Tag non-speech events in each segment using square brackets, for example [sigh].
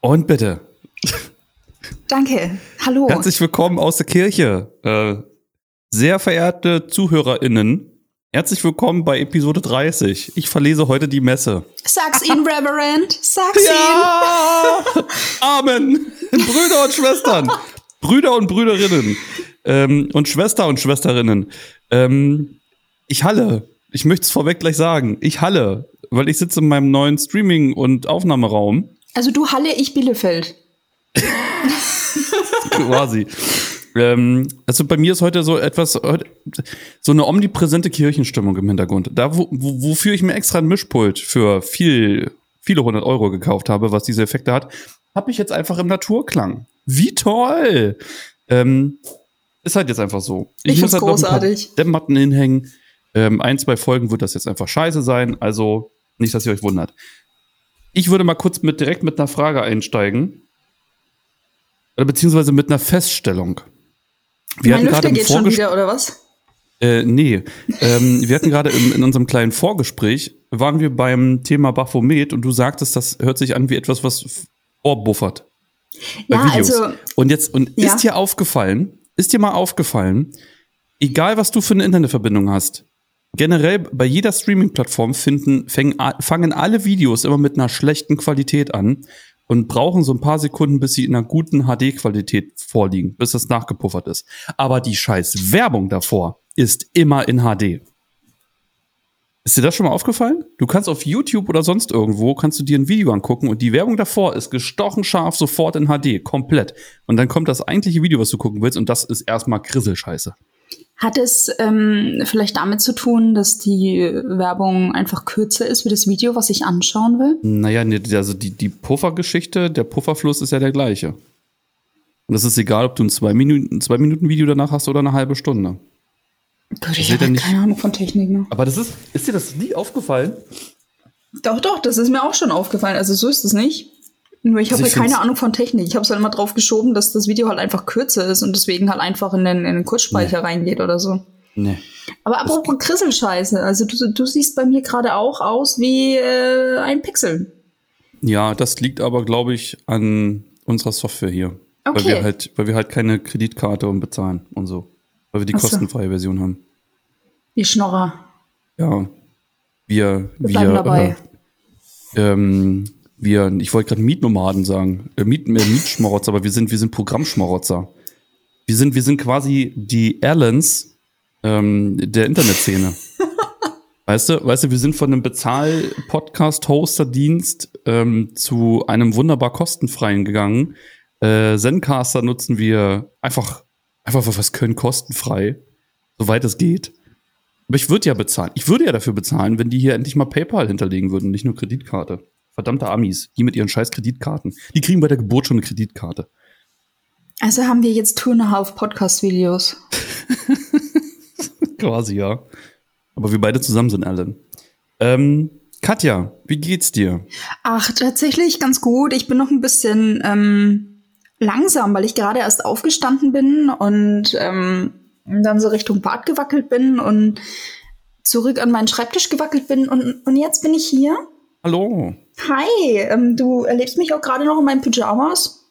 Und bitte. Danke. Hallo. Herzlich willkommen aus der Kirche. Äh, sehr verehrte ZuhörerInnen, herzlich willkommen bei Episode 30. Ich verlese heute die Messe. Sag's ihnen, [laughs] Reverend. Sag's Ja! [laughs] Amen. Brüder und Schwestern. Brüder und Brüderinnen. Ähm, und Schwester und Schwesterinnen. Ähm, ich halle. Ich möchte es vorweg gleich sagen. Ich halle, weil ich sitze in meinem neuen Streaming- und Aufnahmeraum. Also du Halle, ich Bielefeld. [laughs] quasi. ähm, also bei mir ist heute so etwas, so eine omnipräsente Kirchenstimmung im Hintergrund. Da, wo, wo, wofür ich mir extra ein Mischpult für viel, viele hundert Euro gekauft habe, was diese Effekte hat, habe ich jetzt einfach im Naturklang. Wie toll! Ähm, ist halt jetzt einfach so. Ich find's halt noch ein paar großartig. Dämmmatten hinhängen. Ähm, ein, zwei Folgen wird das jetzt einfach scheiße sein. Also nicht, dass ihr euch wundert. Ich würde mal kurz mit, direkt mit einer Frage einsteigen. Oder beziehungsweise mit einer Feststellung. Wir mein hatten gerade Lüfter geht schon Vorgespräch. wieder, oder was? Äh, nee. ähm, wir hatten gerade im- in unserem kleinen Vorgespräch, waren wir beim Thema Baphomet und du sagtest, das hört sich an wie etwas, was bei Ja, also Und jetzt, und Ja. ist dir aufgefallen, ist dir mal aufgefallen, egal was du für eine Internetverbindung hast, generell bei jeder Streaming-Plattform fangen alle Videos immer mit einer schlechten Qualität an und brauchen so ein paar Sekunden, bis sie in einer guten HD-Qualität vorliegen, bis das nachgepuffert ist. Aber die scheiß Werbung davor ist immer in HD. Ist dir das schon mal aufgefallen? Du kannst auf YouTube oder sonst irgendwo, kannst du dir ein Video angucken und die Werbung davor ist gestochen scharf sofort in HD, komplett. Und dann kommt das eigentliche Video, was du gucken willst und das ist erstmal Krisselscheiße. Hat es ähm, vielleicht damit zu tun, dass die Werbung einfach kürzer ist wie das Video, was ich anschauen will? Naja, also die, die Puffergeschichte, der Pufferfluss ist ja der gleiche. Und es ist egal, ob du ein zwei Minuten, zwei Minuten Video danach hast oder eine halbe Stunde. Gut, ich habe halt keine Ahnung von Technik. Ne? Aber das ist, ist dir das nie aufgefallen? Doch, doch, das ist mir auch schon aufgefallen. Also so ist es nicht. Nur ich habe Also halt keine Ahnung von Technik. Ich habe es halt immer drauf geschoben, dass das Video halt einfach kürzer ist und deswegen halt einfach in den, in den Kurzspeicher reingeht oder so. Nee. Aber apropos Krisselscheiße, also du, du siehst bei mir gerade auch aus wie äh, ein Pixel. Ja, das liegt aber, glaube ich, an unserer Software hier. Weil Okay. wir halt, weil wir halt keine Kreditkarte und bezahlen und so. Weil wir die Ach so. kostenfreie Version haben. Die Schnorrer. Ja. Wir, Wir bleiben dabei. Äh, ähm, wir, ich wollte gerade Mietnomaden sagen. Äh, Miet, äh, Mietschmarotzer, aber wir sind, wir sind Programmschmarotzer. Wir sind, wir sind quasi die Allens ähm, der Internetszene. [laughs] Weißt du, weißt du, wir sind von einem Bezahl-Podcast-Hoster-Dienst ähm, zu einem wunderbar kostenfreien gegangen. Äh, Zencaster nutzen wir einfach, einfach wir es können, kostenfrei, soweit es geht. Aber ich würde ja bezahlen. Ich würde ja dafür bezahlen, wenn die hier endlich mal PayPal hinterlegen würden, nicht nur Kreditkarte. Verdammte Amis, die mit ihren scheiß Kreditkarten. Die kriegen bei der Geburt schon eine Kreditkarte. Also haben wir jetzt two and a half Podcast-Videos. [laughs] Quasi, ja. Aber wir beide zusammen sind Alan. Ähm, Katja, wie geht's dir? Ach, tatsächlich ganz gut. Ich bin noch ein bisschen ähm, langsam, weil ich gerade erst aufgestanden bin und ähm, dann so Richtung Bad gewackelt bin und zurück an meinen Schreibtisch gewackelt bin und, und jetzt bin ich hier. Hallo. Hi, ähm, du erlebst mich auch gerade noch in meinen Pyjamas.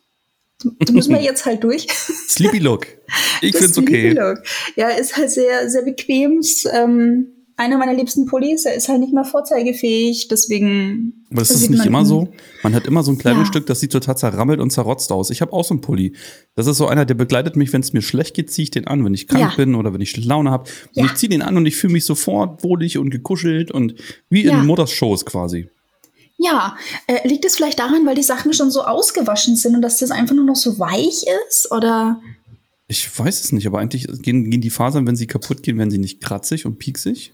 Du, müssen wir [laughs] jetzt halt durch. Sleepy Look. [laughs] Ich Das find's okay. Sleepy Look. Ja, ist halt sehr, sehr bequem. Ähm, einer meiner liebsten Pullis, er ist halt nicht mehr vorzeigefähig, deswegen. Aber das ist sieht nicht immer so. Man hat immer so ein Kleidungsstück, Ja. das sieht total zerrammelt und zerrotzt aus. Ich habe auch so einen Pulli. Das ist so einer, der begleitet mich, wenn es mir schlecht geht, ziehe ich den an. Wenn ich krank Ja. bin oder wenn ich Laune habe. Und Ja. ich ziehe den an und ich fühle mich sofort wohlig und gekuschelt und wie in Mutters Schoß quasi. Ja, äh, liegt es vielleicht daran, weil die Sachen schon so ausgewaschen sind und dass das einfach nur noch so weich ist? Oder? Ich weiß es nicht, aber eigentlich gehen, gehen die Fasern, wenn sie kaputt gehen, werden sie nicht kratzig und pieksig.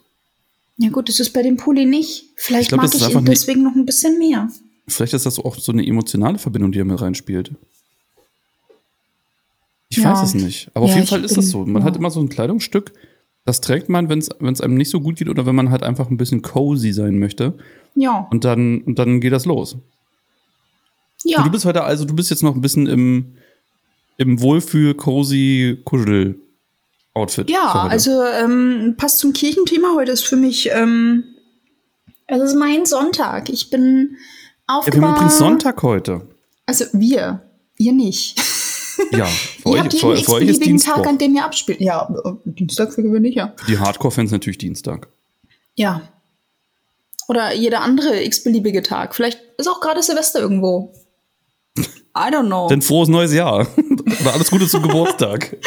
Ja gut, das ist bei dem Pulli nicht. Vielleicht Ich glaub, mag ich ihn deswegen noch ein bisschen mehr. Vielleicht ist das auch so eine emotionale Verbindung, die da mit reinspielt. Ich Ja. weiß es nicht. Aber auf Ja, jeden ich Fall ist bin- das so. Man ja. hat immer so ein Kleidungsstück, das trägt man, wenn es einem nicht so gut geht oder wenn man halt einfach ein bisschen cozy sein möchte. Ja. Und dann, und dann geht das los. Ja. Und du bist heute also, du bist jetzt noch ein bisschen im, im Wohlfühl, cozy, Kuschel Outfit. Ja, also ähm, passt zum Kirchenthema. Heute ist für mich, ähm, es ist mein Sonntag. Ich bin Ja, wir haben aufgewacht. übrigens Sonntag heute. Also wir, ihr nicht. [laughs] Ja, [laughs] für ihr euch, habt jeden für, für euch ist Dienstag, Tag, an dem ihr abspielt. Ja, Dienstag für gewöhnlich, ja. Die Hardcore-Fans natürlich Dienstag. Ja. Oder jeder andere x-beliebige Tag. Vielleicht ist auch gerade Silvester irgendwo. I don't know. Denn frohes neues Jahr. [laughs] Oder alles Gute zum Geburtstag.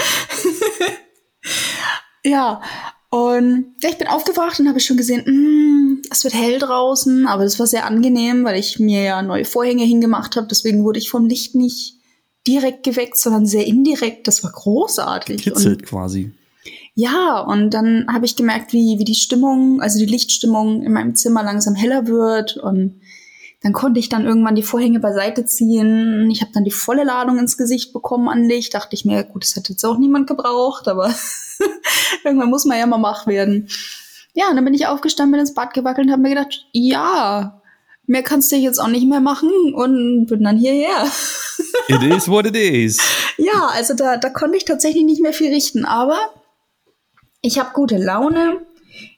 [laughs] ja, und ja, ich bin aufgewacht und habe schon gesehen, mm, es wird hell draußen, aber das war sehr angenehm, weil ich mir ja neue Vorhänge hingemacht habe. Deswegen wurde ich vom Licht nicht direkt geweckt, sondern sehr indirekt. Das war großartig. Kitzelt quasi. Ja, und dann habe ich gemerkt, wie, wie die Stimmung, also die Lichtstimmung in meinem Zimmer langsam heller wird und dann konnte ich dann irgendwann die Vorhänge beiseite ziehen. Ich habe dann die volle Ladung ins Gesicht bekommen an Licht. Dachte ich mir, gut, das hätte jetzt auch niemand gebraucht, aber [laughs] irgendwann muss man ja mal wach werden. Ja, und dann bin ich aufgestanden, bin ins Bad gewackelt und habe mir gedacht, ja, mehr kannst du jetzt auch nicht mehr machen und bin dann hierher. [laughs] it is what it is. Ja, also da, da konnte ich tatsächlich nicht mehr viel richten, aber ich habe gute Laune.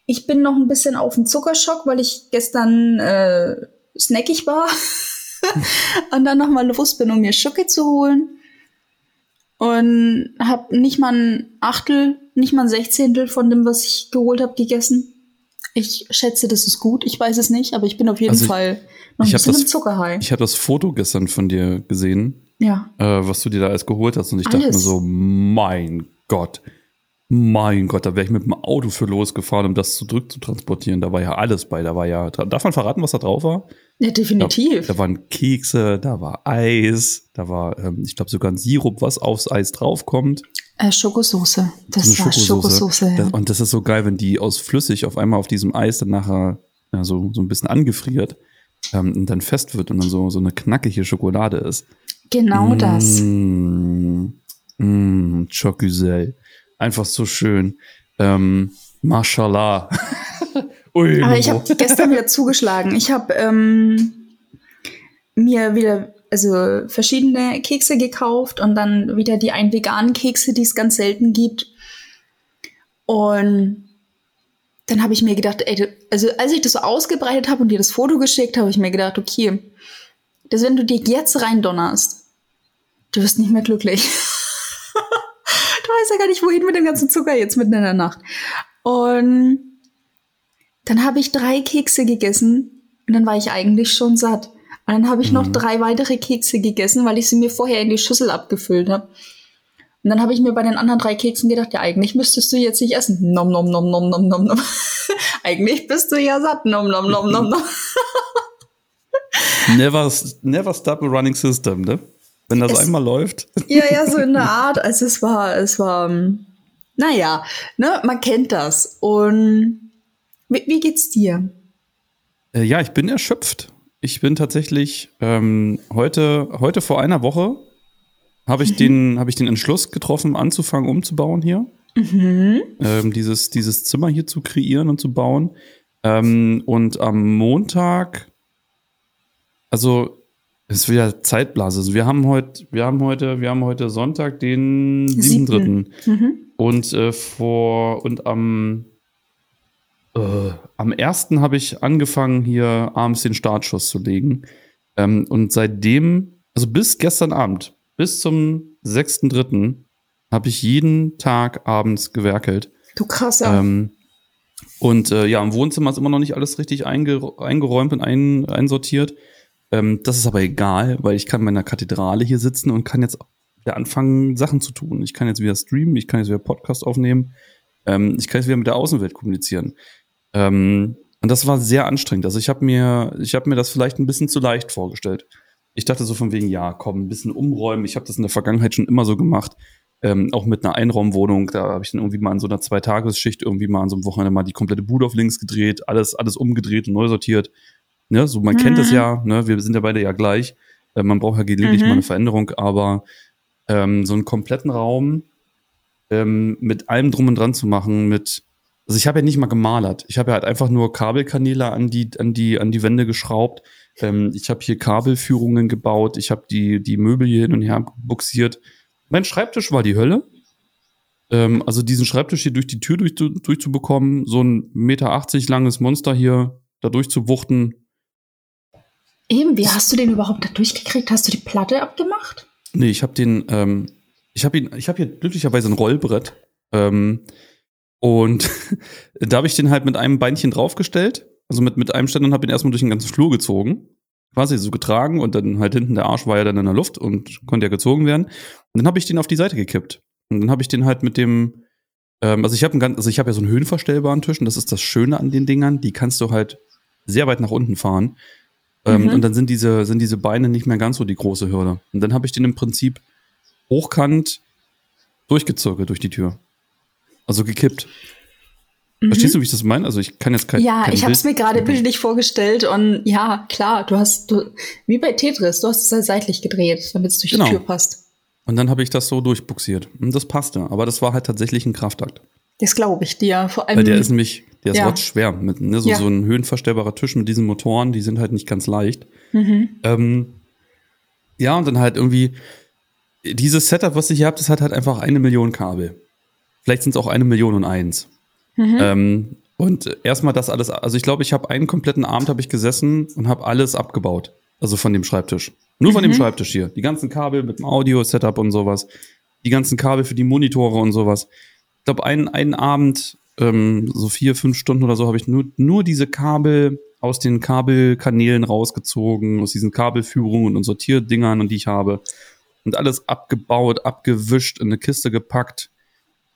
Ich bin noch ein bisschen auf dem Zuckerschock, weil ich gestern äh, snackig war [laughs] und dann nochmal los bin, um mir Schoki zu holen. Und habe nicht mal ein Achtel, nicht mal ein Sechzehntel von dem, was ich geholt habe, gegessen. Ich schätze, das ist gut. Ich weiß es nicht, aber ich bin auf jeden also Fall noch ein bisschen das, im Zuckerhai. Ich habe das Foto gestern von dir gesehen. Ja. Äh, was du dir da alles geholt hast. Und ich alles. dachte mir so, mein Gott. Mein Gott, da wäre ich mit dem Auto für losgefahren, um das zurückzutransportieren. Da war ja alles bei. Da war ja, darf man verraten, was da drauf war? Ja, definitiv. Da, da waren Kekse, da war Eis, da war, ähm, ich glaube, sogar ein Sirup, was aufs Eis draufkommt. Äh, Schokosoße. Das war Schokosoße. Schokosoße ja. und das ist so geil, wenn die aus flüssig auf einmal auf diesem Eis dann nachher ja, so, so ein bisschen angefriert ähm, und dann fest wird und dann so, so eine knackige Schokolade ist. Genau mmh, das. Mmh, Chocusel. Einfach so schön. Ähm, Mashallah. [laughs] Ui, Aber ich habe gestern wieder zugeschlagen. Ich habe ähm, mir wieder also verschiedene Kekse gekauft und dann wieder die ein veganen Kekse, die es ganz selten gibt. Und dann habe ich mir gedacht, ey, also als ich das so ausgebreitet habe und dir das Foto geschickt, habe ich mir gedacht, okay, dass wenn du dir jetzt reindonnerst, du wirst nicht mehr glücklich. [laughs] weiß ja gar nicht, wohin mit dem ganzen Zucker jetzt mitten in der Nacht. Und dann habe ich drei Kekse gegessen und dann war ich eigentlich schon satt. Und dann habe ich mhm. noch drei weitere Kekse gegessen, weil ich sie mir vorher in die Schüssel abgefüllt habe. Und dann habe ich mir bei den anderen drei Keksen gedacht, ja, eigentlich müsstest du jetzt nicht essen. Nom, nom, nom, nom, nom, nom, nom. [laughs] eigentlich bist du ja satt. Nom, nom, nom, nom, nom. [laughs] never, never stop a running system, ne? Wenn das es, einmal läuft. [laughs] Ja, ja, so in der Art. Also es war, es war, ähm, naja, ne, man kennt das. Und wie, wie geht's dir? Äh, ja, ich bin erschöpft. Ich bin tatsächlich ähm, heute, heute vor einer Woche habe ich, mhm. den, [laughs] hab ich den Entschluss getroffen, anzufangen, umzubauen hier. Mhm. Ähm, dieses, dieses Zimmer hier zu kreieren und zu bauen. Ähm, und am Montag, also es ist wieder Zeitblase. Also wir haben heute, wir haben heute, wir haben heute Sonntag, den 7.3. Mhm. Und äh, vor und am äh, am 1. habe ich angefangen, hier abends den Startschuss zu legen. Ähm, und seitdem, also bis gestern Abend, bis zum 6.3. habe ich jeden Tag abends gewerkelt. Du krasser. Ähm, und äh, ja, im Wohnzimmer ist immer noch nicht alles richtig einge eingeräumt und ein einsortiert. Ähm, das ist aber egal, weil ich kann in meiner Kathedrale hier sitzen und kann jetzt wieder anfangen, Sachen zu tun. Ich kann jetzt wieder streamen, ich kann jetzt wieder Podcast aufnehmen, ähm, ich kann jetzt wieder mit der Außenwelt kommunizieren. Ähm, und das war sehr anstrengend. Also ich habe mir, ich habe mir das vielleicht ein bisschen zu leicht vorgestellt. Ich dachte so von wegen, ja, komm, ein bisschen umräumen. Ich habe das in der Vergangenheit schon immer so gemacht. Ähm, auch mit einer Einraumwohnung, da habe ich dann irgendwie mal in so einer Zweitagesschicht irgendwie mal an so einem Wochenende mal die komplette Bude auf links gedreht, alles, alles umgedreht und neu sortiert. Ne, so man mhm. kennt es ja, ne, wir sind ja beide ja gleich. Äh, man braucht ja gelegentlich mhm. mal eine Veränderung, aber ähm, so einen kompletten Raum ähm, mit allem drum und dran zu machen, mit also ich habe ja nicht mal gemalert. Ich habe ja halt einfach nur Kabelkanäle an die, an die, an die Wände geschraubt. Ähm, ich habe hier Kabelführungen gebaut. Ich habe die, die Möbel hier hin und her buxiert. Mein Schreibtisch war die Hölle. Ähm, also diesen Schreibtisch hier durch die Tür durch, durchzubekommen, so ein Meter 80 langes Monster hier da durchzuwuchten, Eben, wie hast du den überhaupt da durchgekriegt? Hast du die Platte abgemacht? Nee, ich habe den, ähm, ich habe ihn, ich habe hier glücklicherweise ein Rollbrett. Ähm, und [laughs] da habe ich den halt mit einem Beinchen draufgestellt. Also mit, mit einem Ständer und habe ihn erstmal durch den ganzen Flur gezogen. Quasi so getragen und dann halt hinten der Arsch war ja dann in der Luft und konnte ja gezogen werden. Und dann habe ich den auf die Seite gekippt. Und dann habe ich den halt mit dem, ähm, also ich habe also ich habe ja so einen höhenverstellbaren Tisch und das ist das Schöne an den Dingern. Die kannst du halt sehr weit nach unten fahren. Ähm, mhm. Und dann sind diese, sind diese Beine nicht mehr ganz so die große Hürde. Und dann habe ich den im Prinzip hochkant durchgezirkelt durch die Tür. Also gekippt. Mhm. Verstehst du, wie ich das meine? Also ich kann jetzt kein Ja, kein ich habe es mir gerade bildlich vorgestellt und ja, klar, du hast du, wie bei Tetris, du hast es halt seitlich gedreht, damit es durch genau. die Tür passt. Und dann habe ich das so durchbuxiert. Und das passte. Aber das war halt tatsächlich ein Kraftakt. Das glaube ich dir. Vor allem. Weil der ist nämlich, der ist ja. schwer. Mit, ne, so, ja. so ein höhenverstellbarer Tisch mit diesen Motoren, die sind halt nicht ganz leicht. Mhm. Ähm, ja, und dann halt irgendwie, dieses Setup, was ich hier habe, das hat halt einfach eine Million Kabel. Vielleicht sind es auch eine Million und eins. Mhm. Ähm, und erstmal das alles, also ich glaube, ich habe einen kompletten Abend habe ich gesessen und habe alles abgebaut. Also von dem Schreibtisch. Nur von dem mhm. Schreibtisch hier. Die ganzen Kabel mit dem Audio-Setup und sowas. Die ganzen Kabel für die Monitore und sowas. Ich glaube, einen, einen Abend, ähm, so vier, fünf Stunden oder so, habe ich nur, nur diese Kabel aus den Kabelkanälen rausgezogen, aus diesen Kabelführungen und Sortierdingern, und die ich habe. Und alles abgebaut, abgewischt, in eine Kiste gepackt.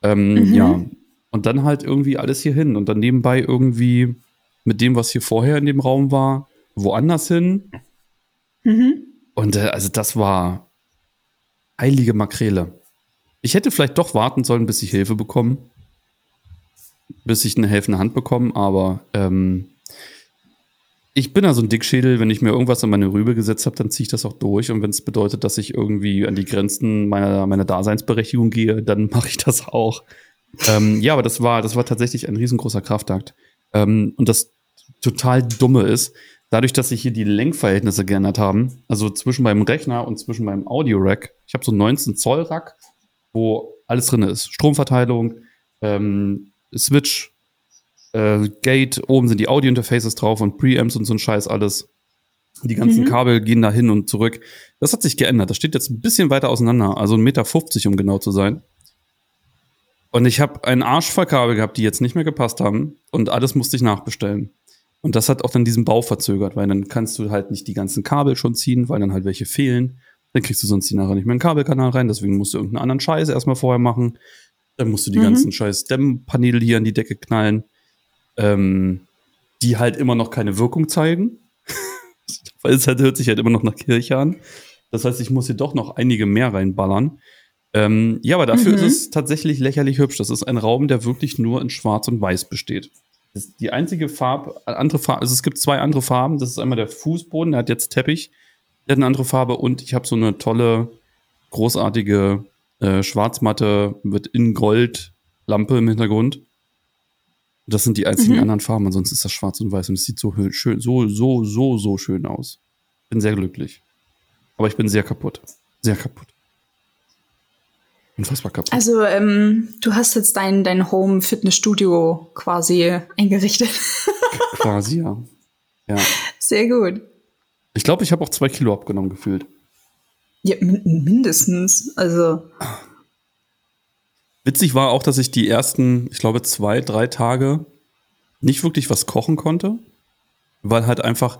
Ähm, mhm. Ja. Und dann halt irgendwie alles hier hin. Und dann nebenbei irgendwie mit dem, was hier vorher in dem Raum war, woanders hin. Mhm. Und äh, also das war heilige Makrele. Ich hätte vielleicht doch warten sollen, bis ich Hilfe bekomme. Bis ich eine helfende Hand bekomme, aber ähm, ich bin ja so ein Dickschädel, wenn ich mir irgendwas an meine Rübe gesetzt habe, dann ziehe ich das auch durch. Und wenn es bedeutet, dass ich irgendwie an die Grenzen meiner, meiner Daseinsberechtigung gehe, dann [laughs] mache ich das auch. Ähm, ja, aber das war, das war tatsächlich ein riesengroßer Kraftakt. Ähm, und das total Dumme ist, dadurch, dass sich hier die Lenkverhältnisse geändert haben, also zwischen meinem Rechner und zwischen meinem Audio-Rack, ich habe so 19 Zoll Rack, wo alles drin ist. Stromverteilung, ähm, Switch, äh, Gate, oben sind die Audio-Interfaces drauf und Preamps und so ein Scheiß alles. Die ganzen mhm. Kabel gehen da hin und zurück. Das hat sich geändert. Das steht jetzt ein bisschen weiter auseinander, also 1,50 Meter, um genau zu sein. Und ich habe einen Arsch voll Kabel gehabt, die jetzt nicht mehr gepasst haben. Und alles musste ich nachbestellen. Und das hat auch dann diesen Bau verzögert, weil dann kannst du halt nicht die ganzen Kabel schon ziehen, weil dann halt welche fehlen. Dann kriegst du sonst die nachher nicht mehr in den Kabelkanal rein, deswegen musst du irgendeinen anderen Scheiß erstmal vorher machen. Dann musst du die mhm. ganzen scheiß Dämmpaneele hier an die Decke knallen, ähm, die halt immer noch keine Wirkung zeigen. [laughs] weil es halt, hört sich halt immer noch nach Kirche an. Das heißt, ich muss hier doch noch einige mehr reinballern. Ähm, ja, aber dafür mhm. ist es tatsächlich lächerlich hübsch. Das ist ein Raum, der wirklich nur in Schwarz und Weiß besteht die einzige Farbe, andere Farbe, also es gibt zwei andere Farben. Das ist einmal der Fußboden, der hat jetzt Teppich, der hat eine andere Farbe und ich habe so eine tolle, großartige äh, Schwarzmatte mit in Gold Lampe im Hintergrund. Das sind die einzigen mhm. anderen Farben, ansonsten ist das schwarz und weiß und es sieht so schön, so, so, so, so schön aus. Bin sehr glücklich. Aber ich bin sehr kaputt. Sehr kaputt. Unfassbar kaputt. Also, ähm, du hast jetzt dein, dein Home-Fitnessstudio quasi eingerichtet. [laughs] quasi, ja. ja. Sehr gut. Ich glaube, ich habe auch zwei Kilo abgenommen gefühlt. Ja, mindestens. Also. Witzig war auch, dass ich die ersten, ich glaube, zwei, drei Tage nicht wirklich was kochen konnte, weil halt einfach,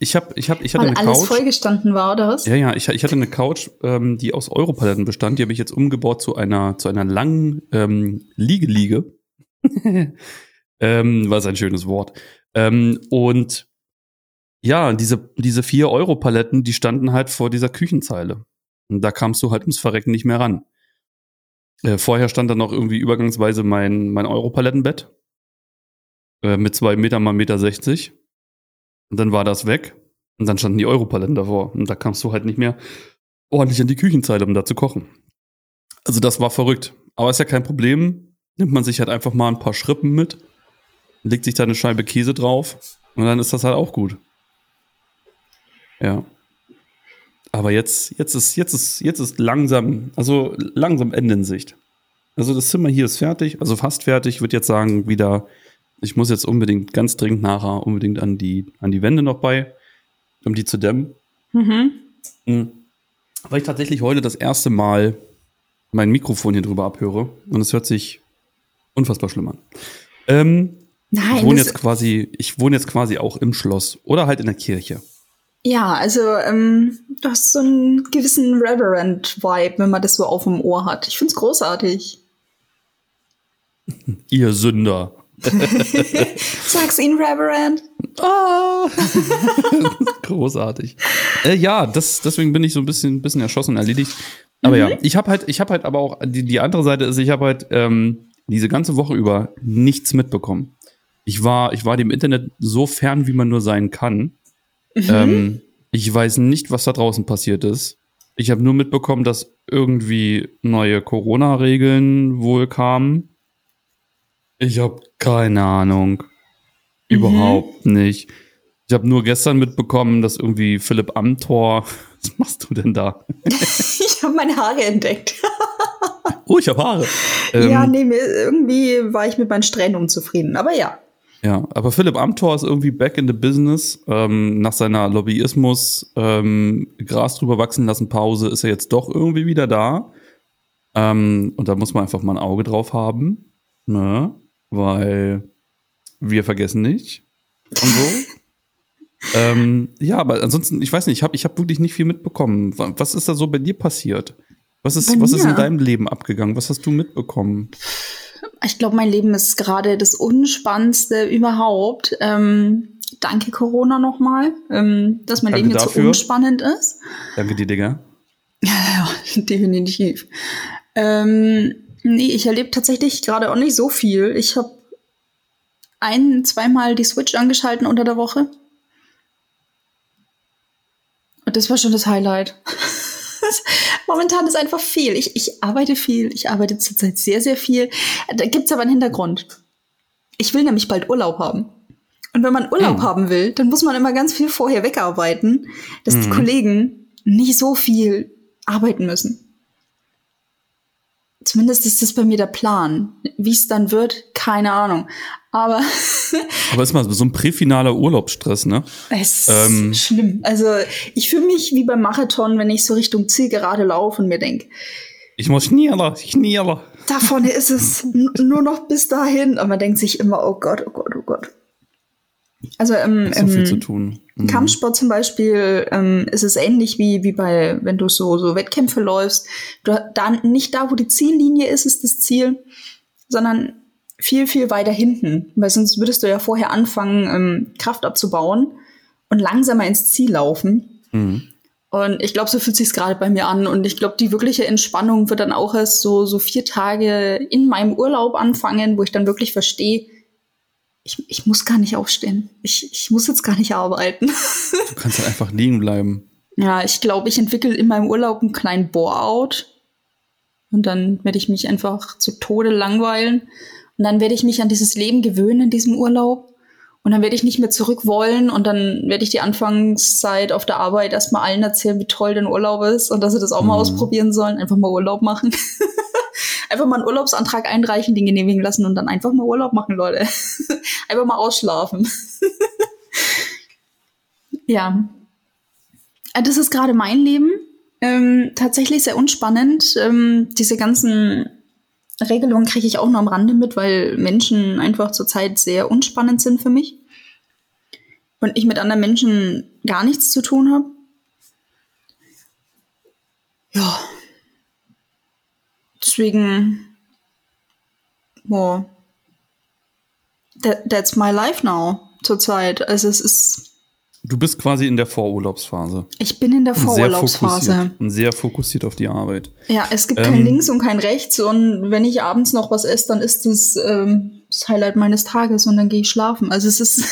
ich habe, ich habe, ich hatte Weil eine alles Couch. vollgestanden war, oder was? Ja, ja, ich, ich hatte eine Couch, ähm, die aus Europaletten bestand. Die habe ich jetzt umgebaut zu einer, zu einer langen ähm, Liegeliege. [laughs] ähm, was ein schönes Wort. Ähm, und ja, diese, diese vier Euro-Paletten, die standen halt vor dieser Küchenzeile. Und da kamst du halt ums Verrecken nicht mehr ran. Äh, vorher stand dann noch irgendwie übergangsweise mein, mein Europalettenbett. Äh, mit zwei Meter mal Meter sechzig. Und dann war das weg. Und dann standen die Europaletten davor. Und da kamst du halt nicht mehr ordentlich an die Küchenzeile, um da zu kochen. Also das war verrückt. Aber ist ja kein Problem. Nimmt man sich halt einfach mal ein paar Schrippen mit, legt sich da eine Scheibe Käse drauf und dann ist das halt auch gut. Ja. Aber jetzt, jetzt ist, jetzt ist, jetzt ist langsam, also langsam Ende in Sicht. Also das Zimmer hier ist fertig, also fast fertig. Ich würde jetzt sagen, wieder ich muss jetzt unbedingt ganz dringend nachher unbedingt an die, an die Wände noch bei. um die zu dämmen. Mhm. Mhm. Weil ich tatsächlich heute das erste Mal mein Mikrofon hier drüber abhöre und es hört sich unfassbar schlimm an. Ähm, Nein, ich wohne jetzt quasi, ich wohne jetzt quasi auch im Schloss oder halt in der Kirche. Ja, also ähm, du hast so einen gewissen Reverend-Vibe, wenn man das so auf dem Ohr hat. Ich find's großartig. [laughs] Ihr Sünder. [laughs] Sag's ihnen, Reverend. Oh. [laughs] Großartig. Äh, ja, das, deswegen bin ich so ein bisschen, bisschen erschossen und erledigt. Aber mhm. ja, ich habe halt, ich habe halt aber auch die, die andere Seite ist, ich habe halt ähm, diese ganze Woche über nichts mitbekommen. Ich war, ich war dem Internet so fern, wie man nur sein kann. Mhm. Ähm, ich weiß nicht, was da draußen passiert ist. Ich habe nur mitbekommen, dass irgendwie neue Corona-Regeln wohl kamen. Ich habe keine Ahnung. Mhm. Überhaupt nicht. Ich habe nur gestern mitbekommen, dass irgendwie Philipp Amthor. [laughs] Was machst du denn da? [laughs] ich habe meine Haare entdeckt. oh, ich habe Haare. ja, ähm, nee, irgendwie war ich mit meinen Strähnen unzufrieden. Aber ja. Ja, aber Philipp Amthor ist irgendwie back in the business. Ähm, nach seiner Lobbyismus ähm, Gras drüber wachsen lassen Pause ist er jetzt doch irgendwie wieder da. Ähm, und da muss man einfach mal ein Auge drauf haben. Ne? Weil wir vergessen nicht. Und so. [laughs] ähm, ja, aber ansonsten, ich weiß nicht, ich habe ich hab wirklich nicht viel mitbekommen. Was ist da so bei dir passiert? Was ist, was ist in deinem Leben abgegangen? Was hast du mitbekommen? Ich glaube, mein Leben ist gerade das Unspannendste überhaupt. Ähm, danke Corona nochmal, ähm, dass mein danke Leben jetzt dafür. so unspannend ist. Danke dir, Digga. [laughs] Ja, definitiv. Ähm, nee, ich erlebe tatsächlich gerade auch nicht so viel. Ich habe ein, zweimal die Switch angeschalten unter der Woche. Und das war schon das Highlight. [laughs] Momentan ist einfach viel. Ich, ich arbeite viel. Ich arbeite zurzeit sehr, sehr viel. Da gibt es aber einen Hintergrund. Ich will nämlich bald Urlaub haben. Und wenn man Urlaub mhm. haben will, dann muss man immer ganz viel vorher wegarbeiten, dass mhm. die Kollegen nicht so viel arbeiten müssen. Zumindest ist das bei mir der Plan. Wie es dann wird, keine Ahnung. Aber. [laughs] Aber ist mal so ein präfinaler Urlaubsstress, ne? Es ist ähm, schlimm. Also ich fühle mich wie beim Marathon, wenn ich so Richtung Zielgerade laufe und mir denke, ich muss schneller, schneller. Da vorne ist es nur noch bis dahin. Und man denkt sich immer, oh Gott, oh Gott, oh Gott. Also ähm, so viel zu tun. Mhm. Kampfsport zum Beispiel ähm, ist es ähnlich wie, wie bei, wenn du so, so Wettkämpfe läufst. Du, da, nicht da, wo die Ziellinie ist, ist das Ziel, sondern viel, viel weiter hinten. Weil sonst würdest du ja vorher anfangen, ähm, Kraft abzubauen und langsamer ins Ziel laufen. Mhm. Und ich glaube, so fühlt sich gerade bei mir an. Und ich glaube, die wirkliche Entspannung wird dann auch erst so, so vier Tage in meinem Urlaub anfangen, wo ich dann wirklich verstehe, ich, ich muss gar nicht aufstehen. Ich, ich muss jetzt gar nicht arbeiten. [laughs] du kannst halt einfach liegen bleiben. Ja, ich glaube, ich entwickle in meinem Urlaub einen kleinen Bore-out. Und dann werde ich mich einfach zu Tode langweilen. Und dann werde ich mich an dieses Leben gewöhnen in diesem Urlaub. Und dann werde ich nicht mehr zurück wollen und dann werde ich die Anfangszeit auf der Arbeit erstmal allen erzählen, wie toll denn Urlaub ist und dass sie das auch mal mhm. ausprobieren sollen. Einfach mal Urlaub machen. [laughs] einfach mal einen Urlaubsantrag einreichen, den genehmigen lassen und dann einfach mal Urlaub machen, Leute. [laughs] einfach mal ausschlafen. [laughs] ja. Äh, das ist gerade mein Leben. Ähm, tatsächlich sehr unspannend. Ähm, diese ganzen Regelungen kriege ich auch nur am Rande mit, weil Menschen einfach zurzeit sehr unspannend sind für mich. Und ich mit anderen Menschen gar nichts zu tun habe. Ja, Deswegen, boah, that, that's my life now zurzeit. Also es ist. Du bist quasi in der Vorurlaubsphase. Ich bin in der Vorurlaubsphase. Sehr und sehr fokussiert auf die Arbeit. Ja, es gibt ähm, kein Links und kein Rechts. Und wenn ich abends noch was esse, dann ist das ähm, das Highlight meines Tages und dann gehe ich schlafen. Also es ist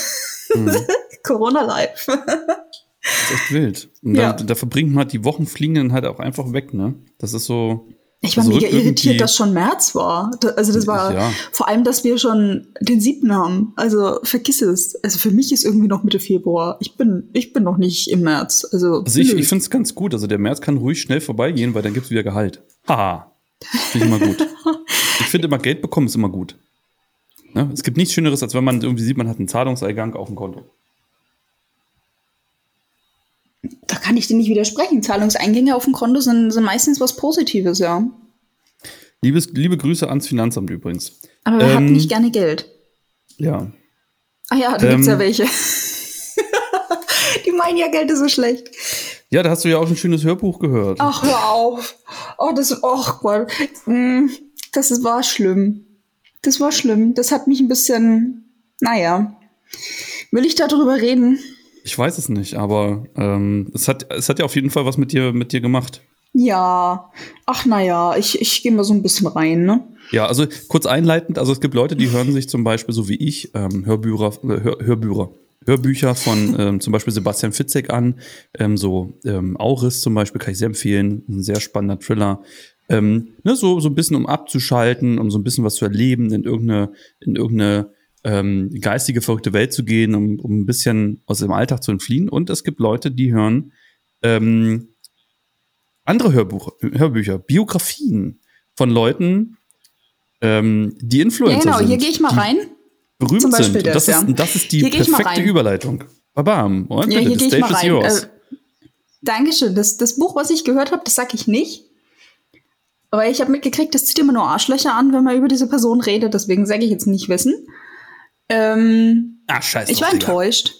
mhm. [laughs] Corona-Life. das ist echt wild. Und ja. da, da verbringt man halt die Wochen fliegen dann halt auch einfach weg, ne? Das ist so. Ich war mega irritiert, dass schon März war. Also das war ja. vor allem, dass wir schon den siebten haben. Also vergiss es. Also für mich ist irgendwie noch Mitte Februar. Ich bin, ich bin noch nicht im März. Also, also ich, ich finde es ganz gut. Also der März kann ruhig schnell vorbeigehen, weil dann gibt's wieder Gehalt. Haha. Finde ich immer gut. ich finde immer Geld bekommen ist immer gut. Ne? Es gibt nichts Schöneres, als wenn man irgendwie sieht, man hat einen Zahlungseingang auf dem Konto. Da kann ich dir nicht widersprechen. Zahlungseingänge auf dem Konto sind, sind meistens was Positives, ja. Liebes, liebe Grüße ans Finanzamt übrigens. Aber wer hat nicht gerne Geld? Ja. Ah ja, da gibt's ja welche. [laughs] Die meinen ja, Geld ist so schlecht. Ja, da hast du ja auch ein schönes Hörbuch gehört. Ach, hör auf. Oh, das, oh Gott. Mm, Das war schlimm. Das war schlimm. Das hat mich ein bisschen, naja. Will ich darüber reden? Ich weiß es nicht, aber ähm, es, hat, es hat ja auf jeden Fall was mit dir, mit dir gemacht. Ja. Ach, naja, ich, ich gehe mal so ein bisschen rein, ne? Ja, also kurz einleitend, also es gibt Leute, die hören sich zum Beispiel, so wie ich, ähm, Hörbücher, äh, Hör, Hörbücher, Hörbücher von ähm, zum Beispiel Sebastian Fitzek an, ähm, so ähm, Auris zum Beispiel, kann ich sehr empfehlen, ein sehr spannender Thriller. Ähm, ne, so, so ein bisschen um abzuschalten, um so ein bisschen was zu erleben, in irgendeine, in irgendeine ähm, geistige, verrückte Welt zu gehen, um, um ein bisschen aus dem Alltag zu entfliehen. Und es gibt Leute, die hören ähm, andere Hörbuch, Hörbücher, Biografien von Leuten, ähm, die Influencer Ja, genau, sind. hier gehe ich mal rein. Berühmt Zum Beispiel sind. das, das, ja. ist, das ist die perfekte. Überleitung. Babam. Und Ja, hier gehe ich mal rein. yours. Äh, Dankeschön. Das, das Buch, was ich gehört habe, das sag ich nicht. Aber ich habe mitgekriegt, das zieht immer nur Arschlöcher an, wenn man über diese Person redet. Deswegen sage ich jetzt nicht wissen. Ähm, ah, scheiße. ich war enttäuscht.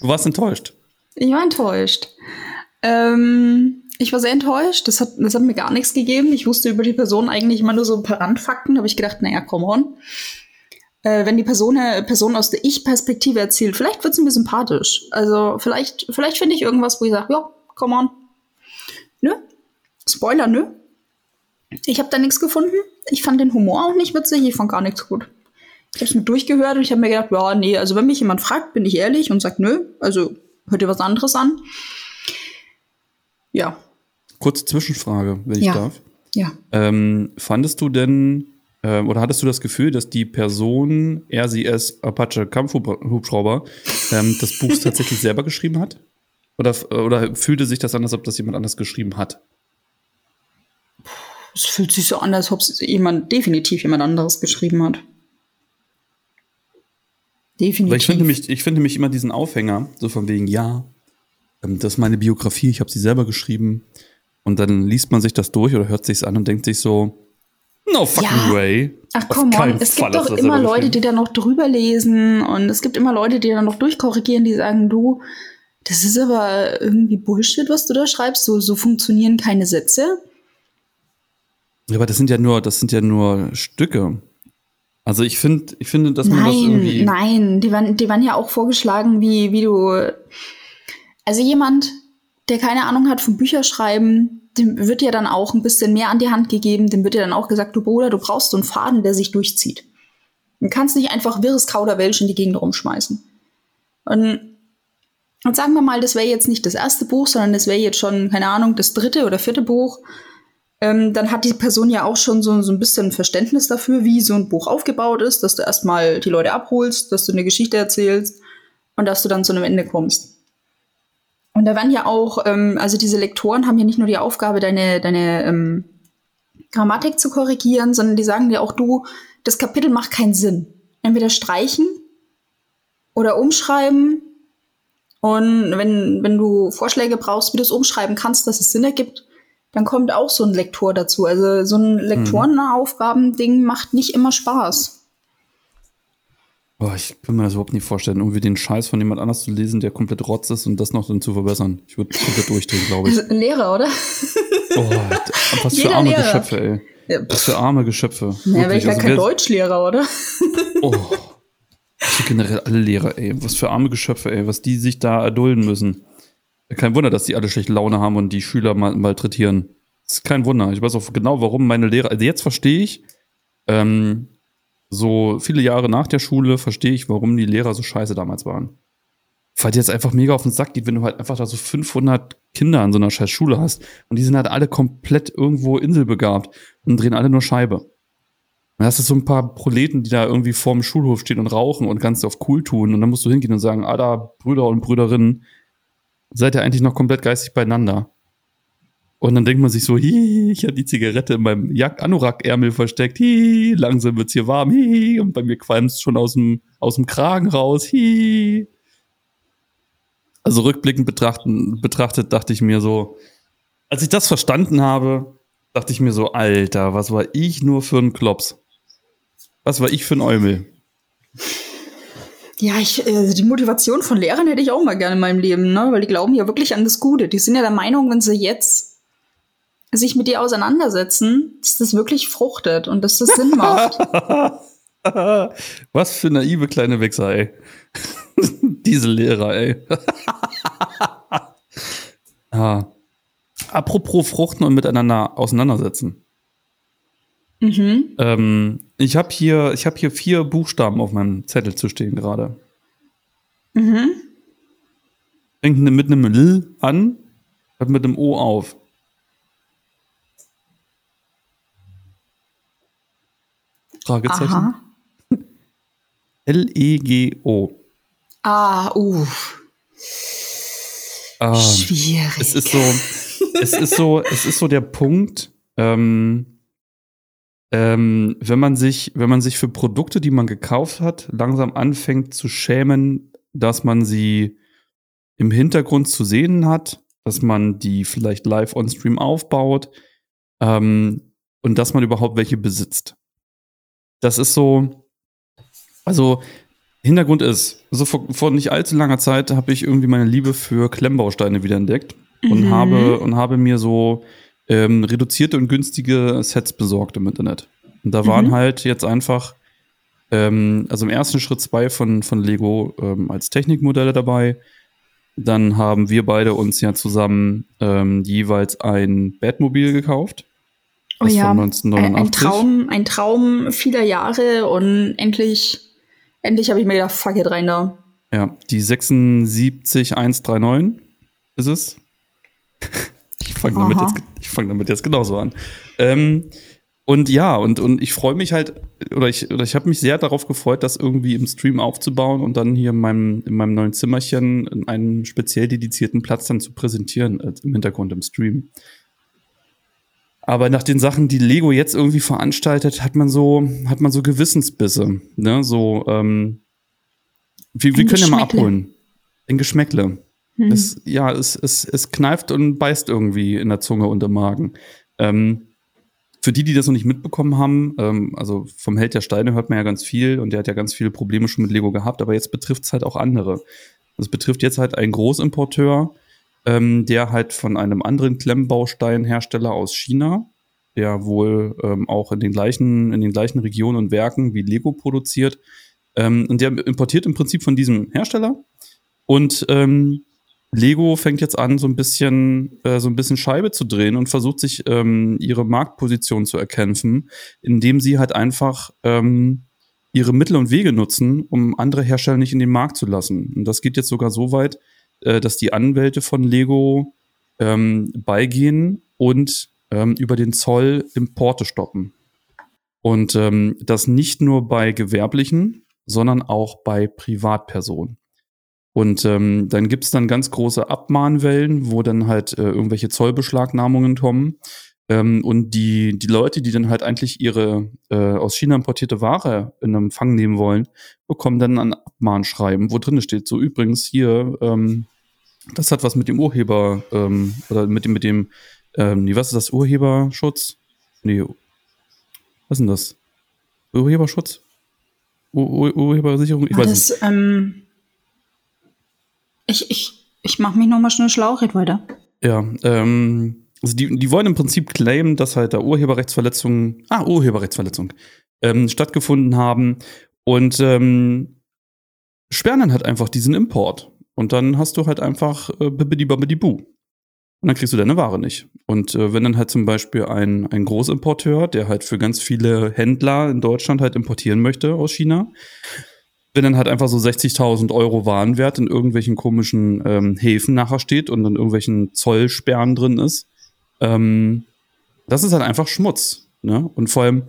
Du warst enttäuscht. Ich war enttäuscht. Ähm, ich war sehr enttäuscht. Das hat, das hat mir gar nichts gegeben. Ich wusste über die Person eigentlich immer nur so ein paar Randfakten. Da habe ich gedacht, naja, come on. Äh, wenn die Person, äh, Person aus der Ich-Perspektive erzählt, vielleicht wird sie mir sympathisch. Also vielleicht, vielleicht finde ich irgendwas, wo ich sage, ja, come on. Nö. Spoiler, nö. Ich habe da nichts gefunden. Ich fand den Humor auch nicht witzig. Ich fand gar nichts gut. Ich habe es mir durchgehört und ich habe mir gedacht, ja, nee, also wenn mich jemand fragt, bin ich ehrlich und sage, nö, also hört ihr was anderes an. Ja, Kurze Zwischenfrage, wenn ich Ja. darf. ja. Ähm, fandest du denn, ähm, oder hattest du das Gefühl, dass die Person RCS Apache Kampfhubschrauber ähm, das Buch [laughs] tatsächlich selber geschrieben hat? Oder, oder fühlte sich das an, als ob das jemand anders geschrieben hat? Es fühlt sich so an, als ob es jemand, definitiv jemand anderes geschrieben hat. Definitiv. Weil ich finde mich, ich finde mich immer diesen Aufhänger, so von wegen, ja, ähm, das ist meine Biografie, ich habe sie selber geschrieben. Und dann liest man sich das durch oder hört sich's an und denkt sich so, no fucking Ja. way. Ach komm, es Fall gibt doch immer Leute, die da noch drüber lesen und es gibt immer Leute, die da noch durchkorrigieren, die sagen, du, das ist aber irgendwie Bullshit, was du da schreibst, so, so funktionieren keine Sätze. Ja, aber das sind ja nur, das sind ja nur Stücke. Also ich finde, ich finde, dass man das irgendwie. Nein, nein, die waren, die waren ja auch vorgeschlagen, wie, wie du. Also jemand, der keine Ahnung hat vom Bücherschreiben, dem wird ja dann auch ein bisschen mehr an die Hand gegeben, dem wird ja dann auch gesagt, du Bruder, du brauchst so einen Faden, der sich durchzieht. Du kannst nicht einfach wirres Kauderwelsch in die Gegend rumschmeißen. Und, und sagen wir mal, das wäre jetzt nicht das erste Buch, sondern das wäre jetzt schon, keine Ahnung, das dritte oder vierte Buch ähm, dann hat die Person ja auch schon so, so ein bisschen Verständnis dafür, wie so ein Buch aufgebaut ist, dass du erstmal die Leute abholst, dass du eine Geschichte erzählst und dass du dann zu einem Ende kommst. Und da werden ja auch, ähm, also diese Lektoren haben ja nicht nur die Aufgabe, deine, deine ähm, Grammatik zu korrigieren, sondern die sagen dir auch, du, das Kapitel macht keinen Sinn. Entweder streichen oder umschreiben. Und wenn, wenn du Vorschläge brauchst, wie du es umschreiben kannst, dass es Sinn ergibt, dann kommt auch so ein Lektor dazu. Also so ein Lektorenaufgabending macht nicht immer Spaß. Boah, ich kann mir das überhaupt nicht vorstellen, irgendwie den Scheiß von jemand anders zu lesen, der komplett rotz ist und das noch dann zu verbessern. Ich würde komplett durchdrehen, glaube ich. Lehrer, oder? Oh, was für Jeder arme Lehrer. Geschöpfe, ey. Ja, Was für arme Geschöpfe. Naja, wäre ich gar Also kein Deutschlehrer, oder? Oh. Also generell alle Lehrer, ey. Was für arme Geschöpfe, ey. Was die sich da erdulden müssen. Kein Wunder, dass die alle schlechte Laune haben und die Schüler mal malträtieren. Ist kein Wunder. Ich weiß auch genau, warum meine Lehrer. Also jetzt verstehe ich, ähm, so viele Jahre nach der Schule verstehe ich, warum die Lehrer so scheiße damals waren. Weil dir jetzt einfach mega auf den Sack geht, wenn du halt einfach da so 500 Kinder an so einer scheiß Schule hast und die sind halt alle komplett irgendwo inselbegabt und drehen alle nur Scheibe. Dann hast du so ein paar Proleten, die da irgendwie vorm Schulhof stehen und rauchen und ganz auf cool tun. Und dann musst du hingehen und sagen, Alter, Brüder und Brüderinnen, seid ihr eigentlich noch komplett geistig beieinander? Und dann denkt man sich so, hi, ich habe die Zigarette in meinem Jack Anorak-Ärmel versteckt, hi, langsam wird's hier warm, hi, und bei mir qualmt es schon aus dem, aus dem Kragen raus, hi. Also rückblickend betrachten, betrachtet dachte ich mir so, als ich das verstanden habe, dachte ich mir so, Alter, was war ich nur für ein Klops? Was war ich für ein Eumel? Ja, ich, äh, die Motivation von Lehrern hätte ich auch mal gerne in meinem Leben, ne? weil die glauben ja wirklich an das Gute. Die sind ja der Meinung, wenn sie jetzt sich mit dir auseinandersetzen, dass das wirklich fruchtet und dass das Sinn macht. [laughs] Was für naive kleine Wichser, ey. [laughs] Diese Lehrer, ey. [laughs] ah. Apropos Fruchten und miteinander auseinandersetzen. Mhm. Ähm, ich habe hier, hab hier vier Buchstaben auf meinem Zettel zu stehen gerade. Mhm. Fängt mit einem L an, hört mit einem O auf. Fragezeichen. L-E-G-O. [laughs] Ah, uff. Ah, Schwierig. Es ist so, es ist so, es ist so der Punkt, ähm, ähm, wenn man sich, wenn man sich für Produkte, die man gekauft hat, langsam anfängt zu schämen, dass man sie im Hintergrund zu sehen hat, dass man die vielleicht live on Stream aufbaut ähm, und dass man überhaupt welche besitzt. Das ist so, also Hintergrund ist, so vor, vor nicht allzu langer Zeit habe ich irgendwie meine Liebe für Klemmbausteine wiederentdeckt mhm. und habe und habe mir so ähm, reduzierte und günstige Sets besorgt im Internet. Und da waren mhm. halt jetzt einfach, ähm, also im ersten Schritt zwei von, von Lego ähm, als Technikmodelle dabei. Dann haben wir beide uns ja zusammen ähm, jeweils ein Batmobil gekauft. Oh ja, ein, ein, Traum, ein Traum vieler Jahre und endlich, endlich habe ich mir gedacht, fuck it rein da. Ja, die 76139 ist es. Ich fange damit, jetzt, fang damit jetzt genauso an. Ähm, und ja, und, und ich freue mich halt, oder ich, oder ich habe mich sehr darauf gefreut, das irgendwie im Stream aufzubauen und dann hier in meinem, in meinem neuen Zimmerchen einen speziell dedizierten Platz dann zu präsentieren äh, im Hintergrund im Stream. Aber nach den Sachen, die Lego jetzt irgendwie veranstaltet, hat man so, hat man so Gewissensbisse. Ne? So, ähm, wir, wir können ja mal abholen. Ein Geschmäckle. Mhm. Es, ja, es, es, es kneift und beißt irgendwie in der Zunge und im Magen. Ähm, für die, die das noch nicht mitbekommen haben, ähm, also vom Held der Steine hört man ja ganz viel und der hat ja ganz viele Probleme schon mit Lego gehabt, aber jetzt betrifft es halt auch andere. Das betrifft jetzt halt einen Großimporteur, ähm, der halt von einem anderen Klemmbausteinhersteller aus China, der wohl ähm, auch in den gleichen, in den gleichen Regionen und Werken wie Lego produziert, ähm, und der importiert im Prinzip von diesem Hersteller und ähm, Lego fängt jetzt an, so ein bisschen, äh, so ein bisschen Scheibe zu drehen und versucht sich ähm, ihre Marktposition zu erkämpfen, indem sie halt einfach ähm, ihre Mittel und Wege nutzen, um andere Hersteller nicht in den Markt zu lassen. Und das geht jetzt sogar so weit, äh, dass die Anwälte von Lego ähm, beigehen und ähm, über den Zoll Importe stoppen. Und ähm, das nicht nur bei gewerblichen, sondern auch bei Privatpersonen. Und ähm, dann gibt's dann ganz große Abmahnwellen, wo dann halt äh, irgendwelche Zollbeschlagnahmungen kommen. Ähm, und die, die Leute, die dann halt eigentlich ihre äh, aus China importierte Ware in Empfang nehmen wollen, bekommen dann ein Abmahnschreiben, wo drin steht, so übrigens hier, ähm, das hat was mit dem Urheber ähm, oder mit dem, mit dem, ähm, nee, was ist das, Urheberschutz? Nee, was ist denn das? Urheberschutz? Ur Ur Urhebersicherung? Ich weiß das, nicht. Ähm ich, ich, ich mache mich nochmal schnell schlau, red weiter. Ja, ähm, also die, die wollen im Prinzip claimen, dass halt da Urheberrechtsverletzungen, ah, Urheberrechtsverletzung, ähm, stattgefunden haben und ähm, sperren dann halt einfach diesen Import. Und dann hast du halt einfach äh, bibidi babidi bu. Und dann kriegst du deine Ware nicht. Und äh, wenn dann halt zum Beispiel ein, ein Großimporteur, der halt für ganz viele Händler in Deutschland halt importieren möchte aus China, wenn dann halt einfach so 60.000 Euro Warenwert in irgendwelchen komischen ähm, Häfen nachher steht und dann irgendwelchen Zollsperren drin ist, ähm, das ist halt einfach Schmutz. Ne? Und vor allem,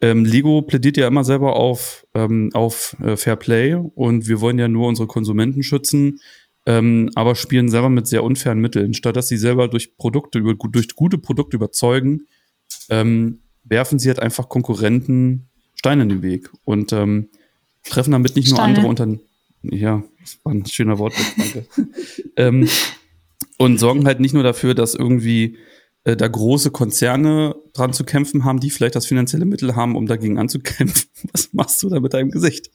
ähm, Lego plädiert ja immer selber auf, ähm, auf äh, Fair Play und wir wollen ja nur unsere Konsumenten schützen. ähm, aber spielen selber mit sehr unfairen Mitteln. Statt dass sie selber durch Produkte, über, durch gute Produkte überzeugen, ähm, werfen sie halt einfach Konkurrenten Steine in den Weg und treffen damit nicht Steine. nur andere Unternehmen. Ja, das war ein schöner Wort, danke. [laughs] ähm, und sorgen halt nicht nur dafür, dass irgendwie äh, da große Konzerne dran zu kämpfen haben, die vielleicht das finanzielle Mittel haben, um dagegen anzukämpfen. [laughs] Was machst du da mit deinem Gesicht?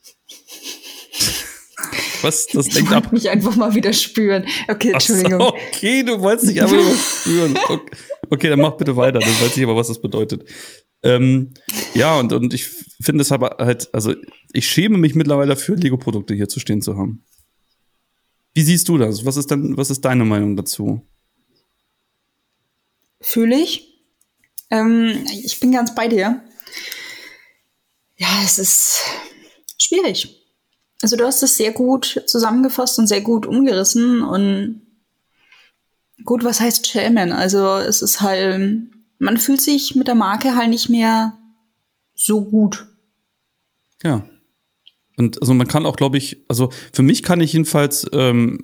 Was? Das ich denkt ab. mich einfach mal wieder spüren. Okay, Entschuldigung. So, okay, du wolltest dich einfach mal spüren. Okay. okay, dann mach bitte weiter. Dann weiß ich aber, was das bedeutet. Ähm, ja, und, und ich finde es aber halt, also ich schäme mich mittlerweile dafür, Lego-Produkte hier zu stehen zu haben. Wie siehst du das? Was ist denn, was ist deine Meinung dazu? Fühle ich. Ähm, ich bin ganz bei dir. Ja, es ist schwierig. Also du hast es sehr gut zusammengefasst und sehr gut umgerissen und gut, was heißt schämen? Also es ist halt, man fühlt sich mit der Marke halt nicht mehr so gut. Ja. Und also man kann auch, glaube ich, also für mich kann ich jedenfalls ähm,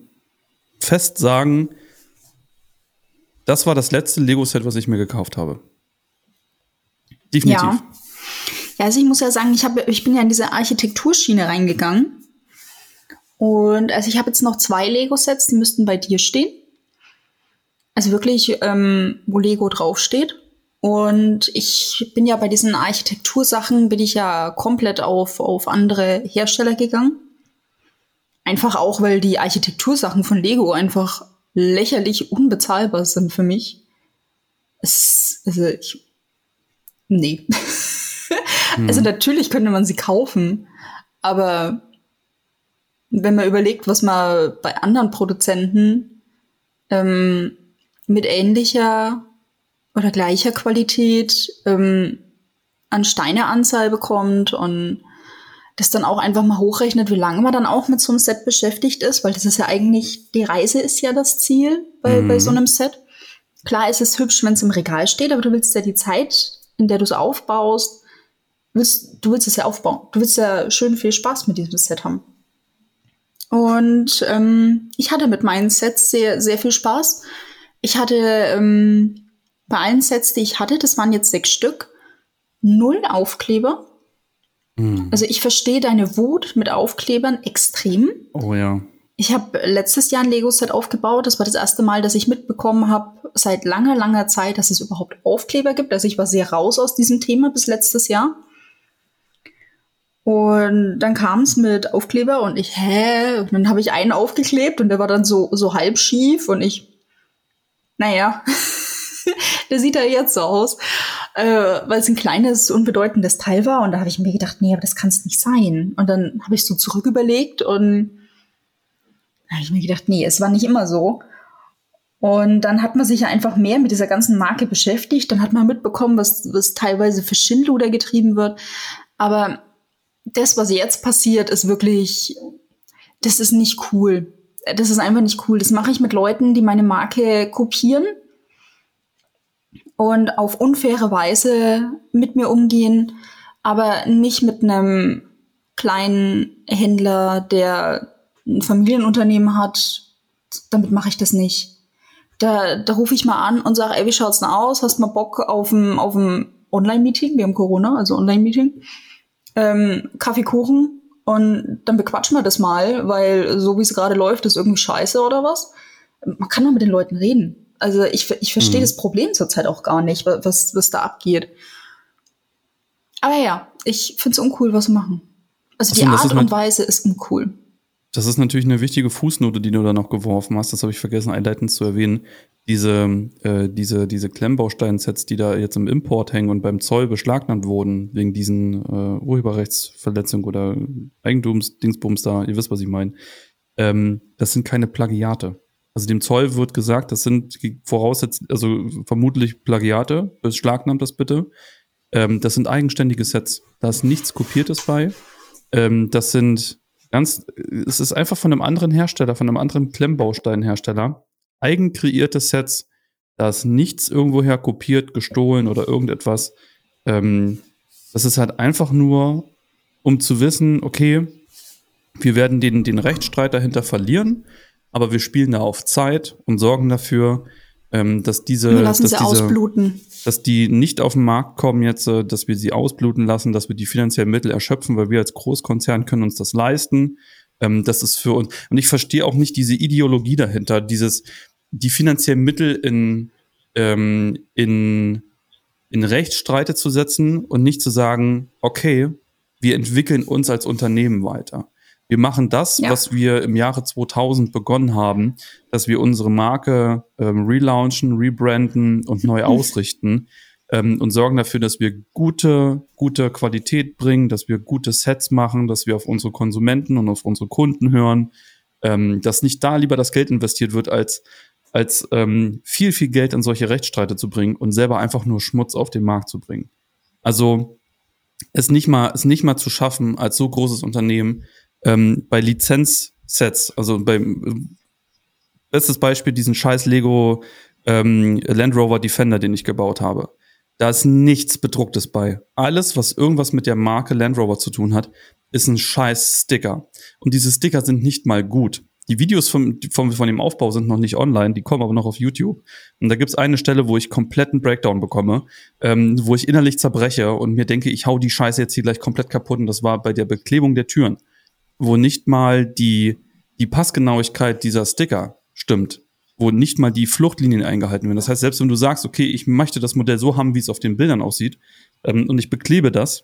fest sagen, das war das letzte Lego-Set, was ich mir gekauft habe. Definitiv. Ja. ja, also ich muss ja sagen, ich, hab, ich bin ja in diese Architekturschiene reingegangen. Und also ich habe jetzt noch zwei Lego-Sets, die müssten bei dir stehen. Also wirklich, ähm, wo Lego draufsteht. Und ich bin ja bei diesen Architektursachen, bin ich ja komplett auf, auf andere Hersteller gegangen. Einfach auch, weil die Architektursachen von Lego einfach lächerlich unbezahlbar sind für mich. Es, also ich, nee. [laughs] hm. Also natürlich könnte man sie kaufen, aber wenn man überlegt, was man bei anderen Produzenten ähm, mit ähnlicher oder gleicher Qualität ähm, an Steineanzahl bekommt und das dann auch einfach mal hochrechnet, wie lange man dann auch mit so einem Set beschäftigt ist, weil das ist ja eigentlich, die Reise ist ja das Ziel bei, mhm. bei so einem Set. Klar ist es hübsch, wenn es im Regal steht, aber du willst ja die Zeit, in der du es aufbaust, willst, du willst es ja aufbauen. Du willst ja schön viel Spaß mit diesem Set haben. Und ähm, ich hatte mit meinen Sets sehr, sehr viel Spaß. Ich hatte ähm, bei allen Sets, die ich hatte, das waren jetzt sechs Stück, null Aufkleber. Mhm. Also ich verstehe deine Wut mit Aufklebern extrem. Oh ja. Ich habe letztes Jahr ein Lego-Set aufgebaut. Das war das erste Mal, dass ich mitbekommen habe, seit langer, langer Zeit, dass es überhaupt Aufkleber gibt. Also ich war sehr raus aus diesem Thema bis letztes Jahr. Und dann kam es mit Aufkleber und ich, hä? Und dann habe ich einen aufgeklebt und der war dann so, so halb schief und ich, naja, [laughs] der sieht da jetzt so aus, äh, weil es ein kleines, unbedeutendes Teil war. Und da habe ich mir gedacht, nee, aber das kann es nicht sein. Und dann habe ich so zurück überlegt und da habe ich mir gedacht, nee, es war nicht immer so. Und dann hat man sich ja einfach mehr mit dieser ganzen Marke beschäftigt. Dann hat man mitbekommen, was, was teilweise für Schindluder getrieben wird. Aber das, was jetzt passiert, ist wirklich, das ist nicht cool. Das ist einfach nicht cool. Das mache ich mit Leuten, die meine Marke kopieren und auf unfaire Weise mit mir umgehen, aber nicht mit einem kleinen Händler, der ein Familienunternehmen hat. Damit mache ich das nicht. Da, da rufe ich mal an und sage, ey, wie schaut's denn aus? Hast du mal Bock auf ein, auf ein Online-Meeting? Wir haben Corona, also Online-Meeting ähm, Kaffeekuchen und dann bequatschen wir das mal, weil so wie es gerade läuft, ist irgendwie scheiße oder was. Man kann doch mit den Leuten reden. Also ich, ich verstehe mhm. das Problem zurzeit auch gar nicht, was, was da abgeht. Aber ja, ich finde es uncool, was wir machen. Also die Art und Weise ist uncool. Das ist natürlich eine wichtige Fußnote, die du da noch geworfen hast. Das habe ich vergessen, einleitend zu erwähnen diese, äh, diese, diese Klemmbausteinsets, die da jetzt im Import hängen und beim Zoll beschlagnahmt wurden, wegen diesen äh, Urheberrechtsverletzungen oder Eigentumsdingsbums da, ihr wisst, was ich meine, ähm, das sind keine Plagiate. Also dem Zoll wird gesagt, das sind voraussetzt, also vermutlich Plagiate, beschlagnahmt das bitte. Ähm, das sind eigenständige Sets. Da ist nichts Kopiertes bei. Ähm, das sind ganz, es ist einfach von einem anderen Hersteller, von einem anderen Klemmbausteinhersteller eigen kreierte Sets. Da ist nichts irgendwoher kopiert, gestohlen oder irgendetwas. Ähm, das ist halt einfach nur, um zu wissen, okay, wir werden den, den Rechtsstreit dahinter verlieren. aber wir spielen da auf Zeit und sorgen dafür, ähm, dass diese, Wir lassen dass sie diese, ausbluten. dass die nicht auf den Markt kommen jetzt, äh, dass wir sie ausbluten lassen, dass wir die finanziellen Mittel erschöpfen, weil wir als Großkonzern können uns das leisten. Ähm, das ist für uns. Und ich verstehe auch nicht diese Ideologie dahinter, dieses die finanziellen Mittel in ähm, in in Rechtsstreite zu setzen und nicht zu sagen, okay, wir entwickeln uns als Unternehmen weiter. Wir machen das, Ja. was wir im Jahre 2000 begonnen haben, dass wir unsere Marke ähm, relaunchen, rebranden und neu [laughs] ausrichten ähm, und sorgen dafür, dass wir gute, gute Qualität bringen, dass wir gute Sets machen, dass wir auf unsere Konsumenten und auf unsere Kunden hören, ähm, dass nicht da lieber das Geld investiert wird, als, als ähm, viel, viel Geld in solche Rechtsstreite zu bringen und selber einfach nur Schmutz auf den Markt zu bringen. Also es nicht mal, es nicht mal zu schaffen, als so großes Unternehmen ähm, bei Lizenzsets, also beim bestes Beispiel diesen scheiß Lego ähm, Land Rover Defender, den ich gebaut habe. Da ist nichts bedrucktes bei. Alles, was irgendwas mit der Marke Land Rover zu tun hat, ist ein scheiß Sticker. Und diese Sticker sind nicht mal gut. Die Videos vom, vom, von dem Aufbau sind noch nicht online, die kommen aber noch auf YouTube. Und da gibt's eine Stelle, wo ich kompletten Breakdown bekomme, ähm, wo ich innerlich zerbreche und mir denke, ich hau die Scheiße jetzt hier gleich komplett kaputt. Und das war bei der Beklebung der Türen, wo nicht mal die, die Passgenauigkeit dieser Sticker stimmt, wo nicht mal die Fluchtlinien eingehalten werden. Das heißt, selbst wenn du sagst, okay, ich möchte das Modell so haben, wie es auf den Bildern aussieht, ähm, und ich beklebe das,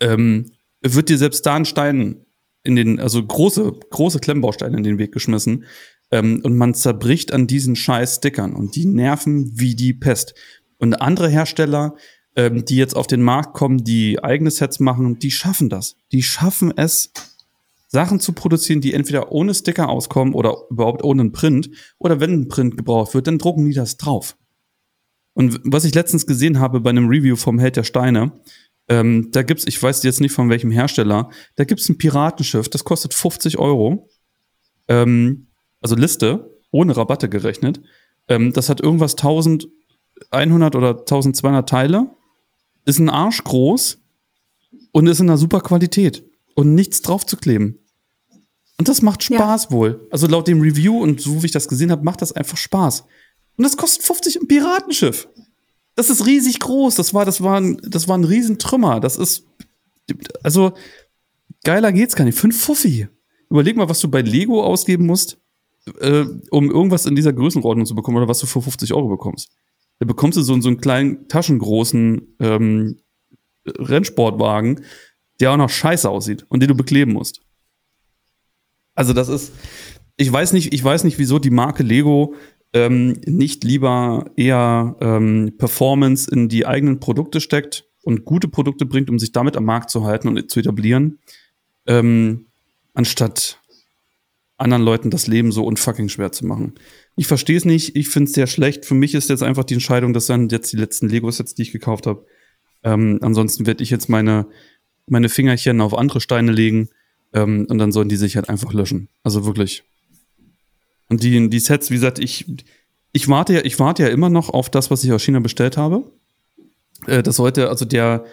ähm, wird dir selbst da ein Stein in den, also große, große Klemmbausteine in den Weg geschmissen. Ähm, und man zerbricht an diesen scheiß Stickern und die nerven wie die Pest. Und andere Hersteller, ähm, die jetzt auf den Markt kommen, die eigene Sets machen, die schaffen das. Die schaffen es, Sachen zu produzieren, die entweder ohne Sticker auskommen oder überhaupt ohne einen Print. Oder wenn ein Print gebraucht wird, dann drucken die das drauf. Und was ich letztens gesehen habe bei einem Review vom Held der Steine, ähm, da gibt's, ich weiß jetzt nicht von welchem Hersteller, da gibt's ein Piratenschiff, das kostet 50 Euro. Ähm, also Liste, ohne Rabatte gerechnet. Ähm, das hat irgendwas 1100 oder 1200 Teile, ist ein Arsch groß und ist in einer super Qualität und nichts drauf zu kleben. Und das macht Ja. Spaß wohl. Also laut dem Review und so wie ich das gesehen habe, macht das einfach Spaß. Und das kostet 50 ein Piratenschiff. Das ist riesig groß. Das war, das war ein, das war ein Riesentrümmer. Das ist, also, geiler geht's gar nicht. Fünf Fuffi. Überleg mal, was du bei Lego ausgeben musst, äh, um irgendwas in dieser Größenordnung zu bekommen oder was du für 50 Euro bekommst. Da bekommst du so, so einen kleinen, taschengroßen ähm, Rennsportwagen, der auch noch scheiße aussieht und den du bekleben musst. Also das ist, ich weiß nicht, ich weiß nicht, wieso die Marke Lego ähm, nicht lieber eher ähm, Performance in die eigenen Produkte steckt und gute Produkte bringt, um sich damit am Markt zu halten und zu etablieren, ähm, anstatt anderen Leuten das Leben so unfucking schwer zu machen. Ich verstehe es nicht, ich finde es sehr schlecht. Für mich ist jetzt einfach die Entscheidung, das sind jetzt die letzten Lego-Sets, die ich gekauft habe. Ähm, ansonsten werde ich jetzt meine, meine Fingerchen auf andere Steine legen ähm, und dann sollen die sich halt einfach löschen. Also wirklich. Und die, die Sets, wie gesagt, ich, ich warte ja, ich warte ja immer noch auf das, was ich aus China bestellt habe. Äh, das heute, also der,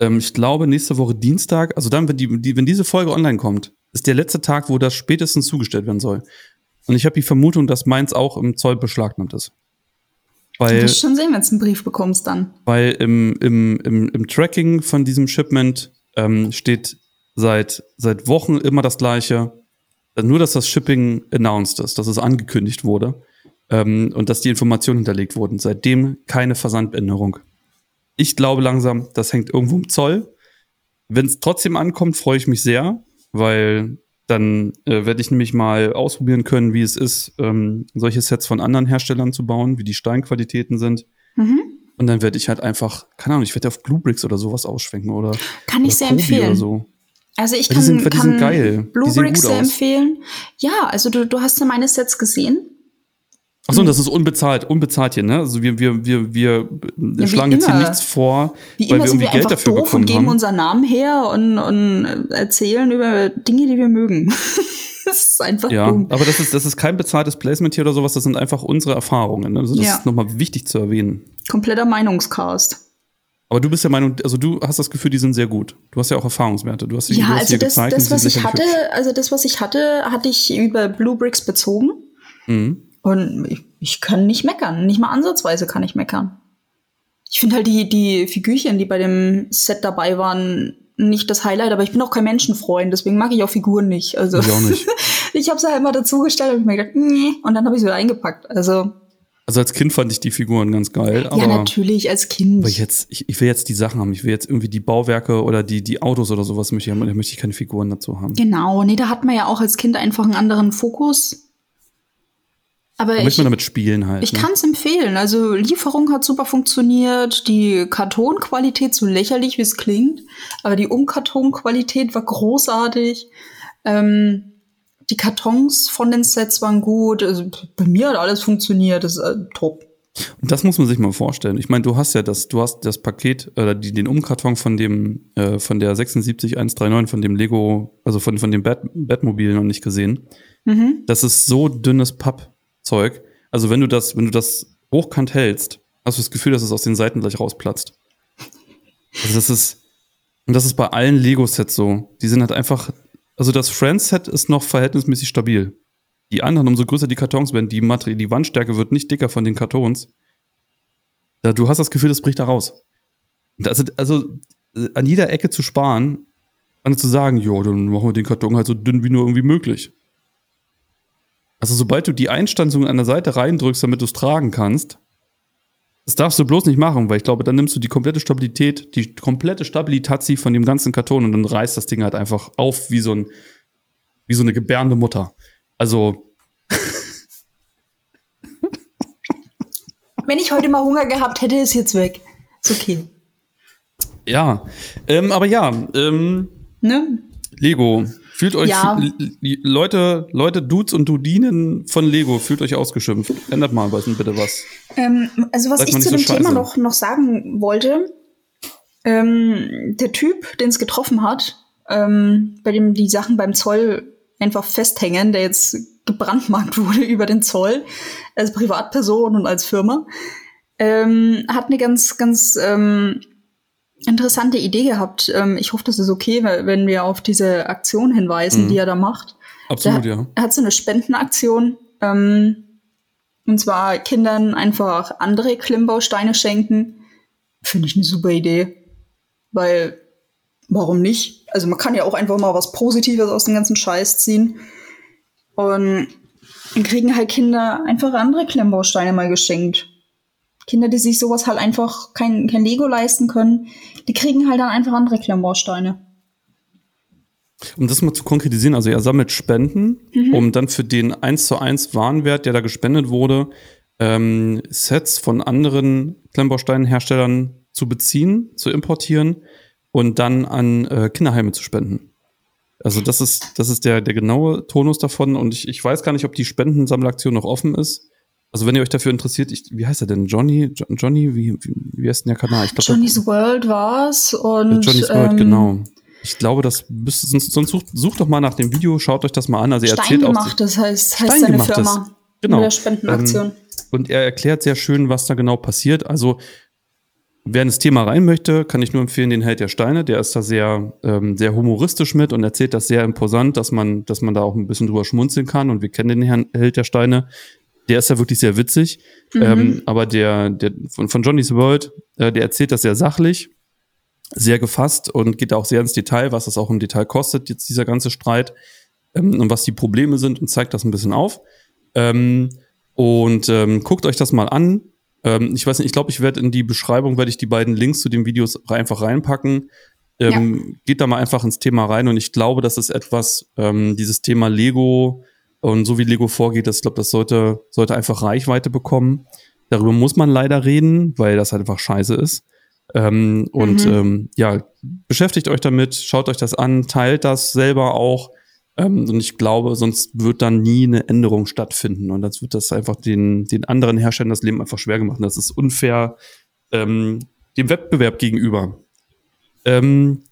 ähm, ich glaube, nächste Woche Dienstag, also dann, wenn die, die, wenn diese Folge online kommt, ist der letzte Tag, wo das spätestens zugestellt werden soll. Und ich habe die Vermutung, dass meins auch im Zoll beschlagnahmt ist. Du Weil, wirst schon sehen, wenn du einen Brief bekommst dann. weil im, im, im, im Tracking von diesem Shipment ähm, steht seit, seit Wochen immer das gleiche. Nur, dass das Shipping announced ist, dass es angekündigt wurde ähm, und dass die Informationen hinterlegt wurden. Seitdem keine Versandänderung. Ich glaube langsam, das hängt irgendwo im Zoll. Wenn es trotzdem ankommt, freue ich mich sehr, weil dann äh, werde ich nämlich mal ausprobieren können, wie es ist, ähm, solche Sets von anderen Herstellern zu bauen, wie die Steinqualitäten sind. Mhm. Und dann werde ich halt einfach, keine Ahnung, ich werde auf Bluebricks oder sowas ausschwenken oder, Kann ich oder sehr Kobi empfehlen. Oder so. Also ich die kann, sind- die kann geil. Bluebricks gut sehr aus. empfehlen. Ja, also du, du hast ja meine Sets gesehen. Achso, und das ist unbezahlt, unbezahlt hier, ne? Also wir, wir, wir, wir wie schlagen jetzt hier nichts vor, Wie weil wir irgendwie wir Geld dafür doof und bekommen geben haben. unseren Namen her und, und erzählen über Dinge, die wir mögen. [laughs] das ist einfach Ja, dumm. aber das ist, das ist kein bezahltes Placement hier oder sowas, das sind einfach unsere Erfahrungen. ne? Also das Ja. ist nochmal wichtig zu erwähnen. Kompletter Meinungscast. Aber du bist der Meinung, also du hast das Gefühl, die sind sehr gut. Du hast ja auch Erfahrungswerte. Du hast die, ja, du hast also das, gezeigt, das was ich hatte, hübsch. also das, was ich hatte, hatte ich über Blue Bricks bezogen. Mhm. Und ich, ich kann nicht meckern. Nicht mal ansatzweise kann ich meckern. Ich finde halt die, die Figürchen, die bei dem Set dabei waren, nicht das Highlight, aber ich bin auch kein Menschenfreund, deswegen mag ich auch Figuren nicht. Also Ich auch nicht. [laughs] ich habe sie halt mal dazugestellt und hab mir gedacht, nee, und dann habe ich sie wieder eingepackt. Also Also als Kind fand ich die Figuren ganz geil, aber, ja, natürlich als Kind. aber jetzt, ich, ich will jetzt die Sachen haben. Ich will jetzt irgendwie die Bauwerke oder die, die Autos oder sowas möchte ich haben. Da möchte ich keine Figuren dazu haben. Genau, nee, da hat man ja auch als Kind einfach einen anderen Fokus. Aber Da ich, möchte man damit spielen halt. ich ne? kann es empfehlen. Also Lieferung hat super funktioniert, die Kartonqualität, so lächerlich wie es klingt, aber die Umkartonqualität war großartig. Ähm, die Kartons von den Sets waren gut. Also bei mir hat alles funktioniert. Das ist äh, top. Und das muss man sich mal vorstellen. Ich meine, du hast ja das, du hast das Paket oder die, den Umkarton von dem, äh, von der 76139, von dem Lego, also von, von dem Bat, Batmobil noch nicht gesehen. Mhm. Das ist so dünnes Pappzeug. Also wenn du das, wenn du das hochkant hältst, hast du das Gefühl, dass es aus den Seiten gleich rausplatzt. Also das ist, und das ist bei allen Lego-Sets so. Die sind halt einfach, also das Friends-Set ist noch verhältnismäßig stabil. Die anderen, umso größer die Kartons werden, die Materie, die Wandstärke wird nicht dicker von den Kartons. Da, du hast das Gefühl, das bricht da raus. Also, also an jeder Ecke zu sparen, und zu sagen, jo, dann machen wir den Karton halt so dünn wie nur irgendwie möglich. Also sobald du die Einstanzung an der Seite reindrückst, damit du es tragen kannst, das darfst du bloß nicht machen, weil ich glaube, dann nimmst du die komplette Stabilität, die komplette Stabilität von dem ganzen Karton und dann reißt das Ding halt einfach auf wie so ein, wie so eine gebärende Mutter. Also, [laughs] Wenn ich heute mal Hunger gehabt hätte, ist jetzt weg. Ist okay. ja. Ähm, aber ja, ähm, Ne? Lego. Fühlt euch, Ja. Leute, Leute, Dudes und Dudinen von Lego, fühlt euch ausgeschimpft. Ändert mal bitte was. Ähm, also was Sag ich zu nicht dem so Thema scheiße. noch, noch sagen wollte, ähm, der Typ, den es getroffen hat, ähm, bei dem die Sachen beim Zoll einfach festhängen, der jetzt gebrandmarkt [laughs] wurde über den Zoll, als Privatperson und als Firma, ähm, hat eine ganz, ganz ähm, interessante Idee gehabt. Ähm, ich hoffe, das ist okay, wenn wir auf diese Aktion hinweisen, Mhm. die er da macht. Absolut, Der- ja. Er hat so eine Spendenaktion. Ähm, und zwar Kindern einfach andere Klimmbausteine schenken. Finde ich eine super Idee. Weil, warum nicht? Also man kann ja auch einfach mal was Positives aus dem ganzen Scheiß ziehen. Und dann kriegen halt Kinder einfach andere Klemmbausteine mal geschenkt. Kinder, die sich sowas halt einfach kein, kein Lego leisten können, die kriegen halt dann einfach andere Klemmbausteine. Um das mal zu konkretisieren, also er sammelt Spenden, um dann für den 1 zu 1 Warenwert, der da gespendet wurde, ähm, Sets von anderen Klemmbausteinherstellern zu beziehen, zu importieren und dann an äh, Kinderheime zu spenden. Also das ist, das ist der, der genaue Tonus davon und ich, ich weiß gar nicht, ob die Spendensammelaktion noch offen ist. Also wenn ihr euch dafür interessiert, ich, wie heißt er denn? Johnny? Jo- Johnny? Wie, wie, wie heißt denn der Kanal? Ich glaub, Johnny's World war's und Johnny's World, ähm, genau. Ich glaube, das müsste, sonst, sonst sucht, sucht doch mal nach dem Video, schaut euch das mal an. Also er erzählt auch. Steingemachtes heißt, heißt seine. Firma. Genau. Mit der Spendenaktion. Ähm, und er erklärt sehr schön, was da genau passiert. Also, wer in das Thema rein möchte, kann ich nur empfehlen, den Held der Steine. Der ist da sehr, ähm, sehr humoristisch mit und erzählt das sehr imposant, dass man, dass man da auch ein bisschen drüber schmunzeln kann. Und wir kennen den Herrn Held der Steine. Der ist ja wirklich sehr witzig. Mhm. Ähm, aber der, der von, von Johnny's World, äh, der erzählt das sehr sachlich, sehr gefasst und geht auch sehr ins Detail, was das auch im Detail kostet, jetzt dieser ganze Streit ähm, und was die Probleme sind und zeigt das ein bisschen auf. Ähm, und ähm, guckt euch das mal an. Ähm, ich weiß nicht, ich glaube, ich werde in die Beschreibung, werde ich die beiden Links zu den Videos einfach reinpacken. Ähm, Geht da mal einfach ins Thema rein und ich glaube, das ist etwas, dieses Thema Lego und so wie Lego vorgeht, das, glaube, das sollte, sollte einfach Reichweite bekommen. Darüber muss man leider reden, weil das halt einfach scheiße ist. Ähm, und Mhm. ähm, ja, beschäftigt euch damit, schaut euch das an, teilt das selber auch. Ähm, und ich glaube, sonst wird dann nie eine Änderung stattfinden. Und das wird das einfach den, den anderen Herstellern das Leben einfach schwer gemacht. Und das ist unfair ähm, dem Wettbewerb gegenüber. Ähm,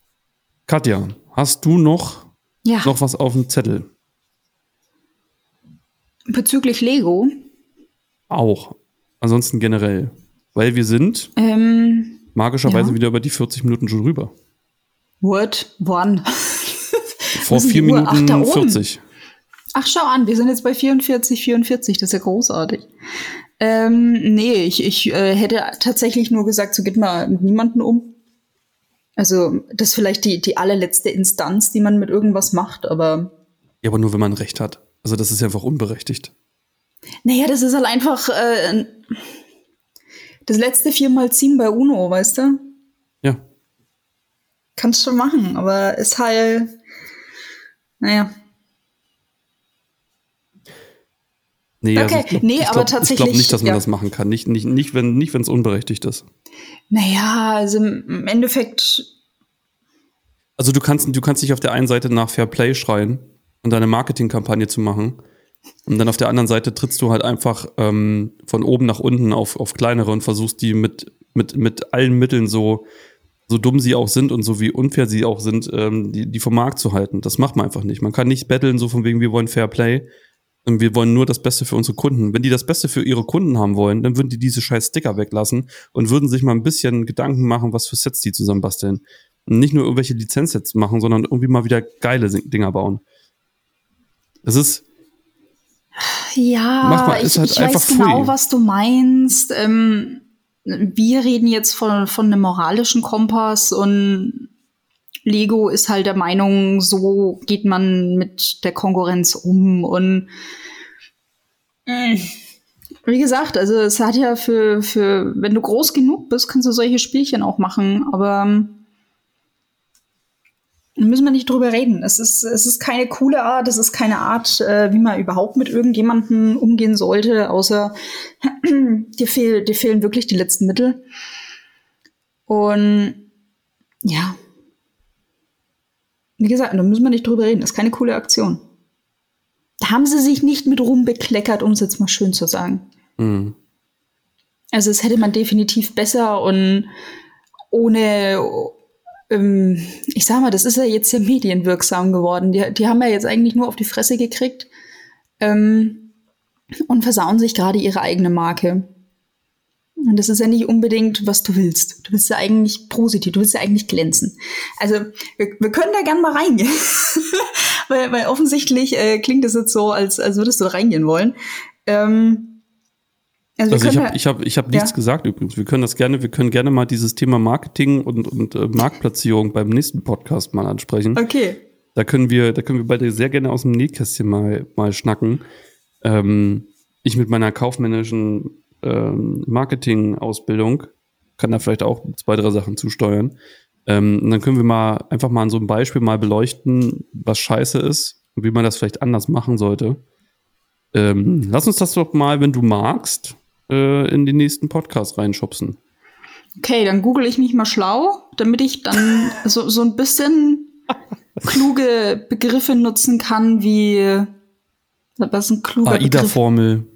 Katja, hast du noch, Ja, noch was auf dem Zettel? Bezüglich Lego. Auch. Ansonsten generell. Weil wir sind Ähm, magischerweise ja. wieder über die 40 Minuten schon rüber. What? Wann? Vor vier Minuten Ach, 40. Ach, schau an, wir sind jetzt bei 44, 44, das ist ja großartig. Ähm, nee, ich, ich äh, hätte tatsächlich nur gesagt, so geht mal mit niemanden um. Also, das ist vielleicht die, die allerletzte Instanz, die man mit irgendwas macht, aber. Ja, aber nur wenn man Recht hat. Also, das ist ja einfach unberechtigt. Naja, das ist halt einfach äh, das letzte viermal ziehen bei UNO, weißt du? Ja. Kannst du machen, aber ist halt. Naja. Nee, also okay. also glaub, nee, aber tatsächlich. Ich glaube nicht, dass man ja. das machen kann. Nicht, nicht, nicht wenn nicht, es unberechtigt ist. Naja, also im Endeffekt. Also du kannst, du kannst dich auf der einen Seite nach Fair Play schreien und deine Marketingkampagne zu machen. Und dann auf der anderen Seite trittst du halt einfach ähm, von oben nach unten auf, auf kleinere und versuchst die mit, mit, mit allen Mitteln so, so dumm sie auch sind und so wie unfair sie auch sind, ähm, die, die vom Markt zu halten. Das macht man einfach nicht. Man kann nicht betteln, so von wegen, wir wollen Fair Play und wir wollen nur das Beste für unsere Kunden. Wenn die das Beste für ihre Kunden haben wollen, dann würden die diese scheiß Sticker weglassen und würden sich mal ein bisschen Gedanken machen, was für Sets die zusammenbasteln. Und nicht nur irgendwelche Lizenzsets machen, sondern irgendwie mal wieder geile Dinger bauen. Das ist. Ja, mal, ich, halt ich weiß genau, was du meinst. Ähm, wir reden jetzt von, von einem moralischen Kompass und Lego ist halt der Meinung, so geht man mit der Konkurrenz um und äh, wie gesagt, also es hat ja für, für, wenn du groß genug bist, kannst du solche Spielchen auch machen, aber müssen wir nicht drüber reden. Es ist, es ist keine coole Art, es ist keine Art, äh, wie man überhaupt mit irgendjemandem umgehen sollte, außer [clears throat] dir, fehl, dir fehlen wirklich die letzten Mittel. Und ja, wie gesagt, da müssen wir nicht drüber reden. Das ist keine coole Aktion. Da haben sie sich nicht mit rumbekleckert, um es jetzt mal schön zu sagen. Mhm. Also, es hätte man definitiv besser und ohne, ähm, ich sag mal, das ist ja jetzt ja medienwirksam geworden. Die, die haben ja jetzt eigentlich nur auf die Fresse gekriegt ähm, und versauen sich gerade ihre eigene Marke. Und das ist ja nicht unbedingt, was du willst. Du willst ja eigentlich positiv, du willst ja eigentlich glänzen. Also wir, wir können da gern mal reingehen. [laughs] weil, weil offensichtlich äh, klingt es jetzt so, als, als würdest du da reingehen wollen. Ähm, also, also ich habe ich hab, ich hab nichts ja. gesagt übrigens. Wir können das gerne, wir können gerne mal dieses Thema Marketing und, und äh, Marktplatzierung beim nächsten Podcast mal ansprechen. Okay. Da können wir, da können wir beide sehr gerne aus dem Nähkästchen mal, mal schnacken. Ähm, ich mit meiner kaufmännischen ähm, Marketing-Ausbildung, kann da vielleicht auch zwei, drei Sachen zusteuern. Ähm, und dann können wir mal einfach mal an so einem Beispiel mal beleuchten, was scheiße ist und wie man das vielleicht anders machen sollte. Ähm, lass uns das doch mal, wenn du magst, äh, in den nächsten Podcast reinschubsen. Okay, dann google ich mich mal schlau, damit ich dann so, so ein bisschen kluge Begriffe nutzen kann, wie was ist ein kluger AIDA-Formel.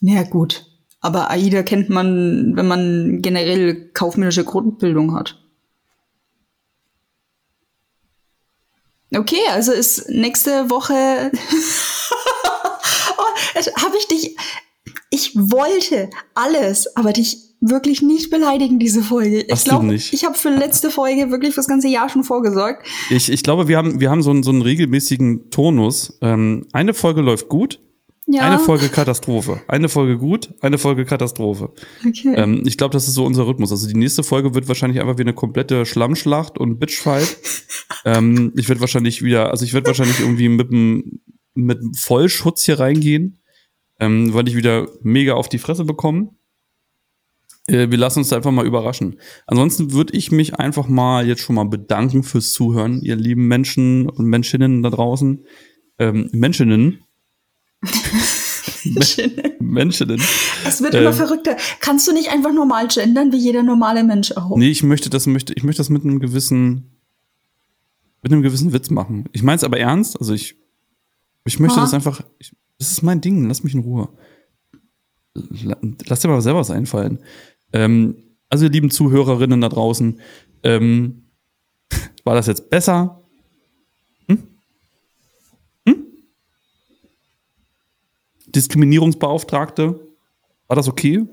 Ja, gut. Aber AIDA kennt man, wenn man generell kaufmännische Grundbildung hat. Okay, also ist nächste Woche. [laughs] oh, habe ich dich. Ich wollte alles, aber dich wirklich nicht beleidigen, diese Folge. Ich glaube, ich habe für letzte Folge wirklich fürs ganze Jahr schon vorgesorgt. Ich, ich glaube, wir haben, wir haben so einen, so einen regelmäßigen Tonus. Ähm, eine Folge läuft gut, ja. Eine Folge Katastrophe. Eine Folge gut, eine Folge Katastrophe. Okay. Ähm, ich glaube, das ist so unser Rhythmus. Also die nächste Folge wird wahrscheinlich einfach wie eine komplette Schlammschlacht und Bitchfight. [laughs] ähm, ich werde wahrscheinlich wieder, also ich werde wahrscheinlich irgendwie mit einem mit Vollschutz hier reingehen, ähm, weil ich wieder mega auf die Fresse bekomme. Äh, wir lassen uns da einfach mal überraschen. Ansonsten würde ich mich einfach mal jetzt schon mal bedanken fürs Zuhören, ihr lieben Menschen und Menschinnen da draußen. Ähm, Menschinnen, [laughs] Menschen. Es wird immer ähm, verrückter. Kannst du nicht einfach normal gendern, wie jeder normale Mensch auch? Nee, ich möchte das, möchte, ich möchte das mit einem gewissen, mit einem gewissen Witz machen. Ich meine es aber ernst. Also ich, ich möchte Aha. das einfach, ich, das ist mein Ding, lass mich in Ruhe. Lass dir mal selber was einfallen. Ähm, also, ihr lieben Zuhörerinnen da draußen, ähm, [laughs] war das jetzt besser? Diskriminierungsbeauftragte. War das okay?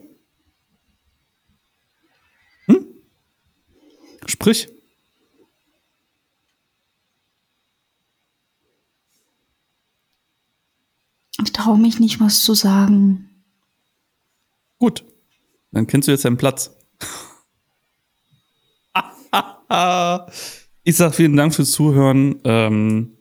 Hm? Sprich. Ich traue mich nicht, was zu sagen. Gut. Dann kennst du jetzt deinen Platz. [laughs] ich sag vielen Dank fürs Zuhören. Ähm,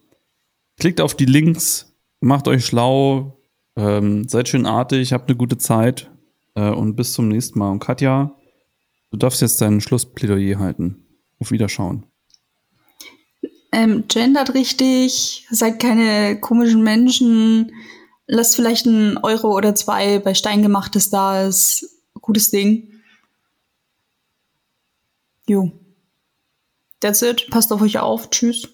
klickt auf die Links, macht euch schlau, ähm, seid schön artig, habt eine gute Zeit äh, und bis zum nächsten Mal. Und Katja, du darfst jetzt dein Schlussplädoyer halten. Auf Wiederschauen. Ähm, gendert richtig, seid keine komischen Menschen, lasst vielleicht einen Euro oder zwei bei Steingemachtes da, ist gutes Ding. Jo. That's it. Passt auf euch auf. Tschüss.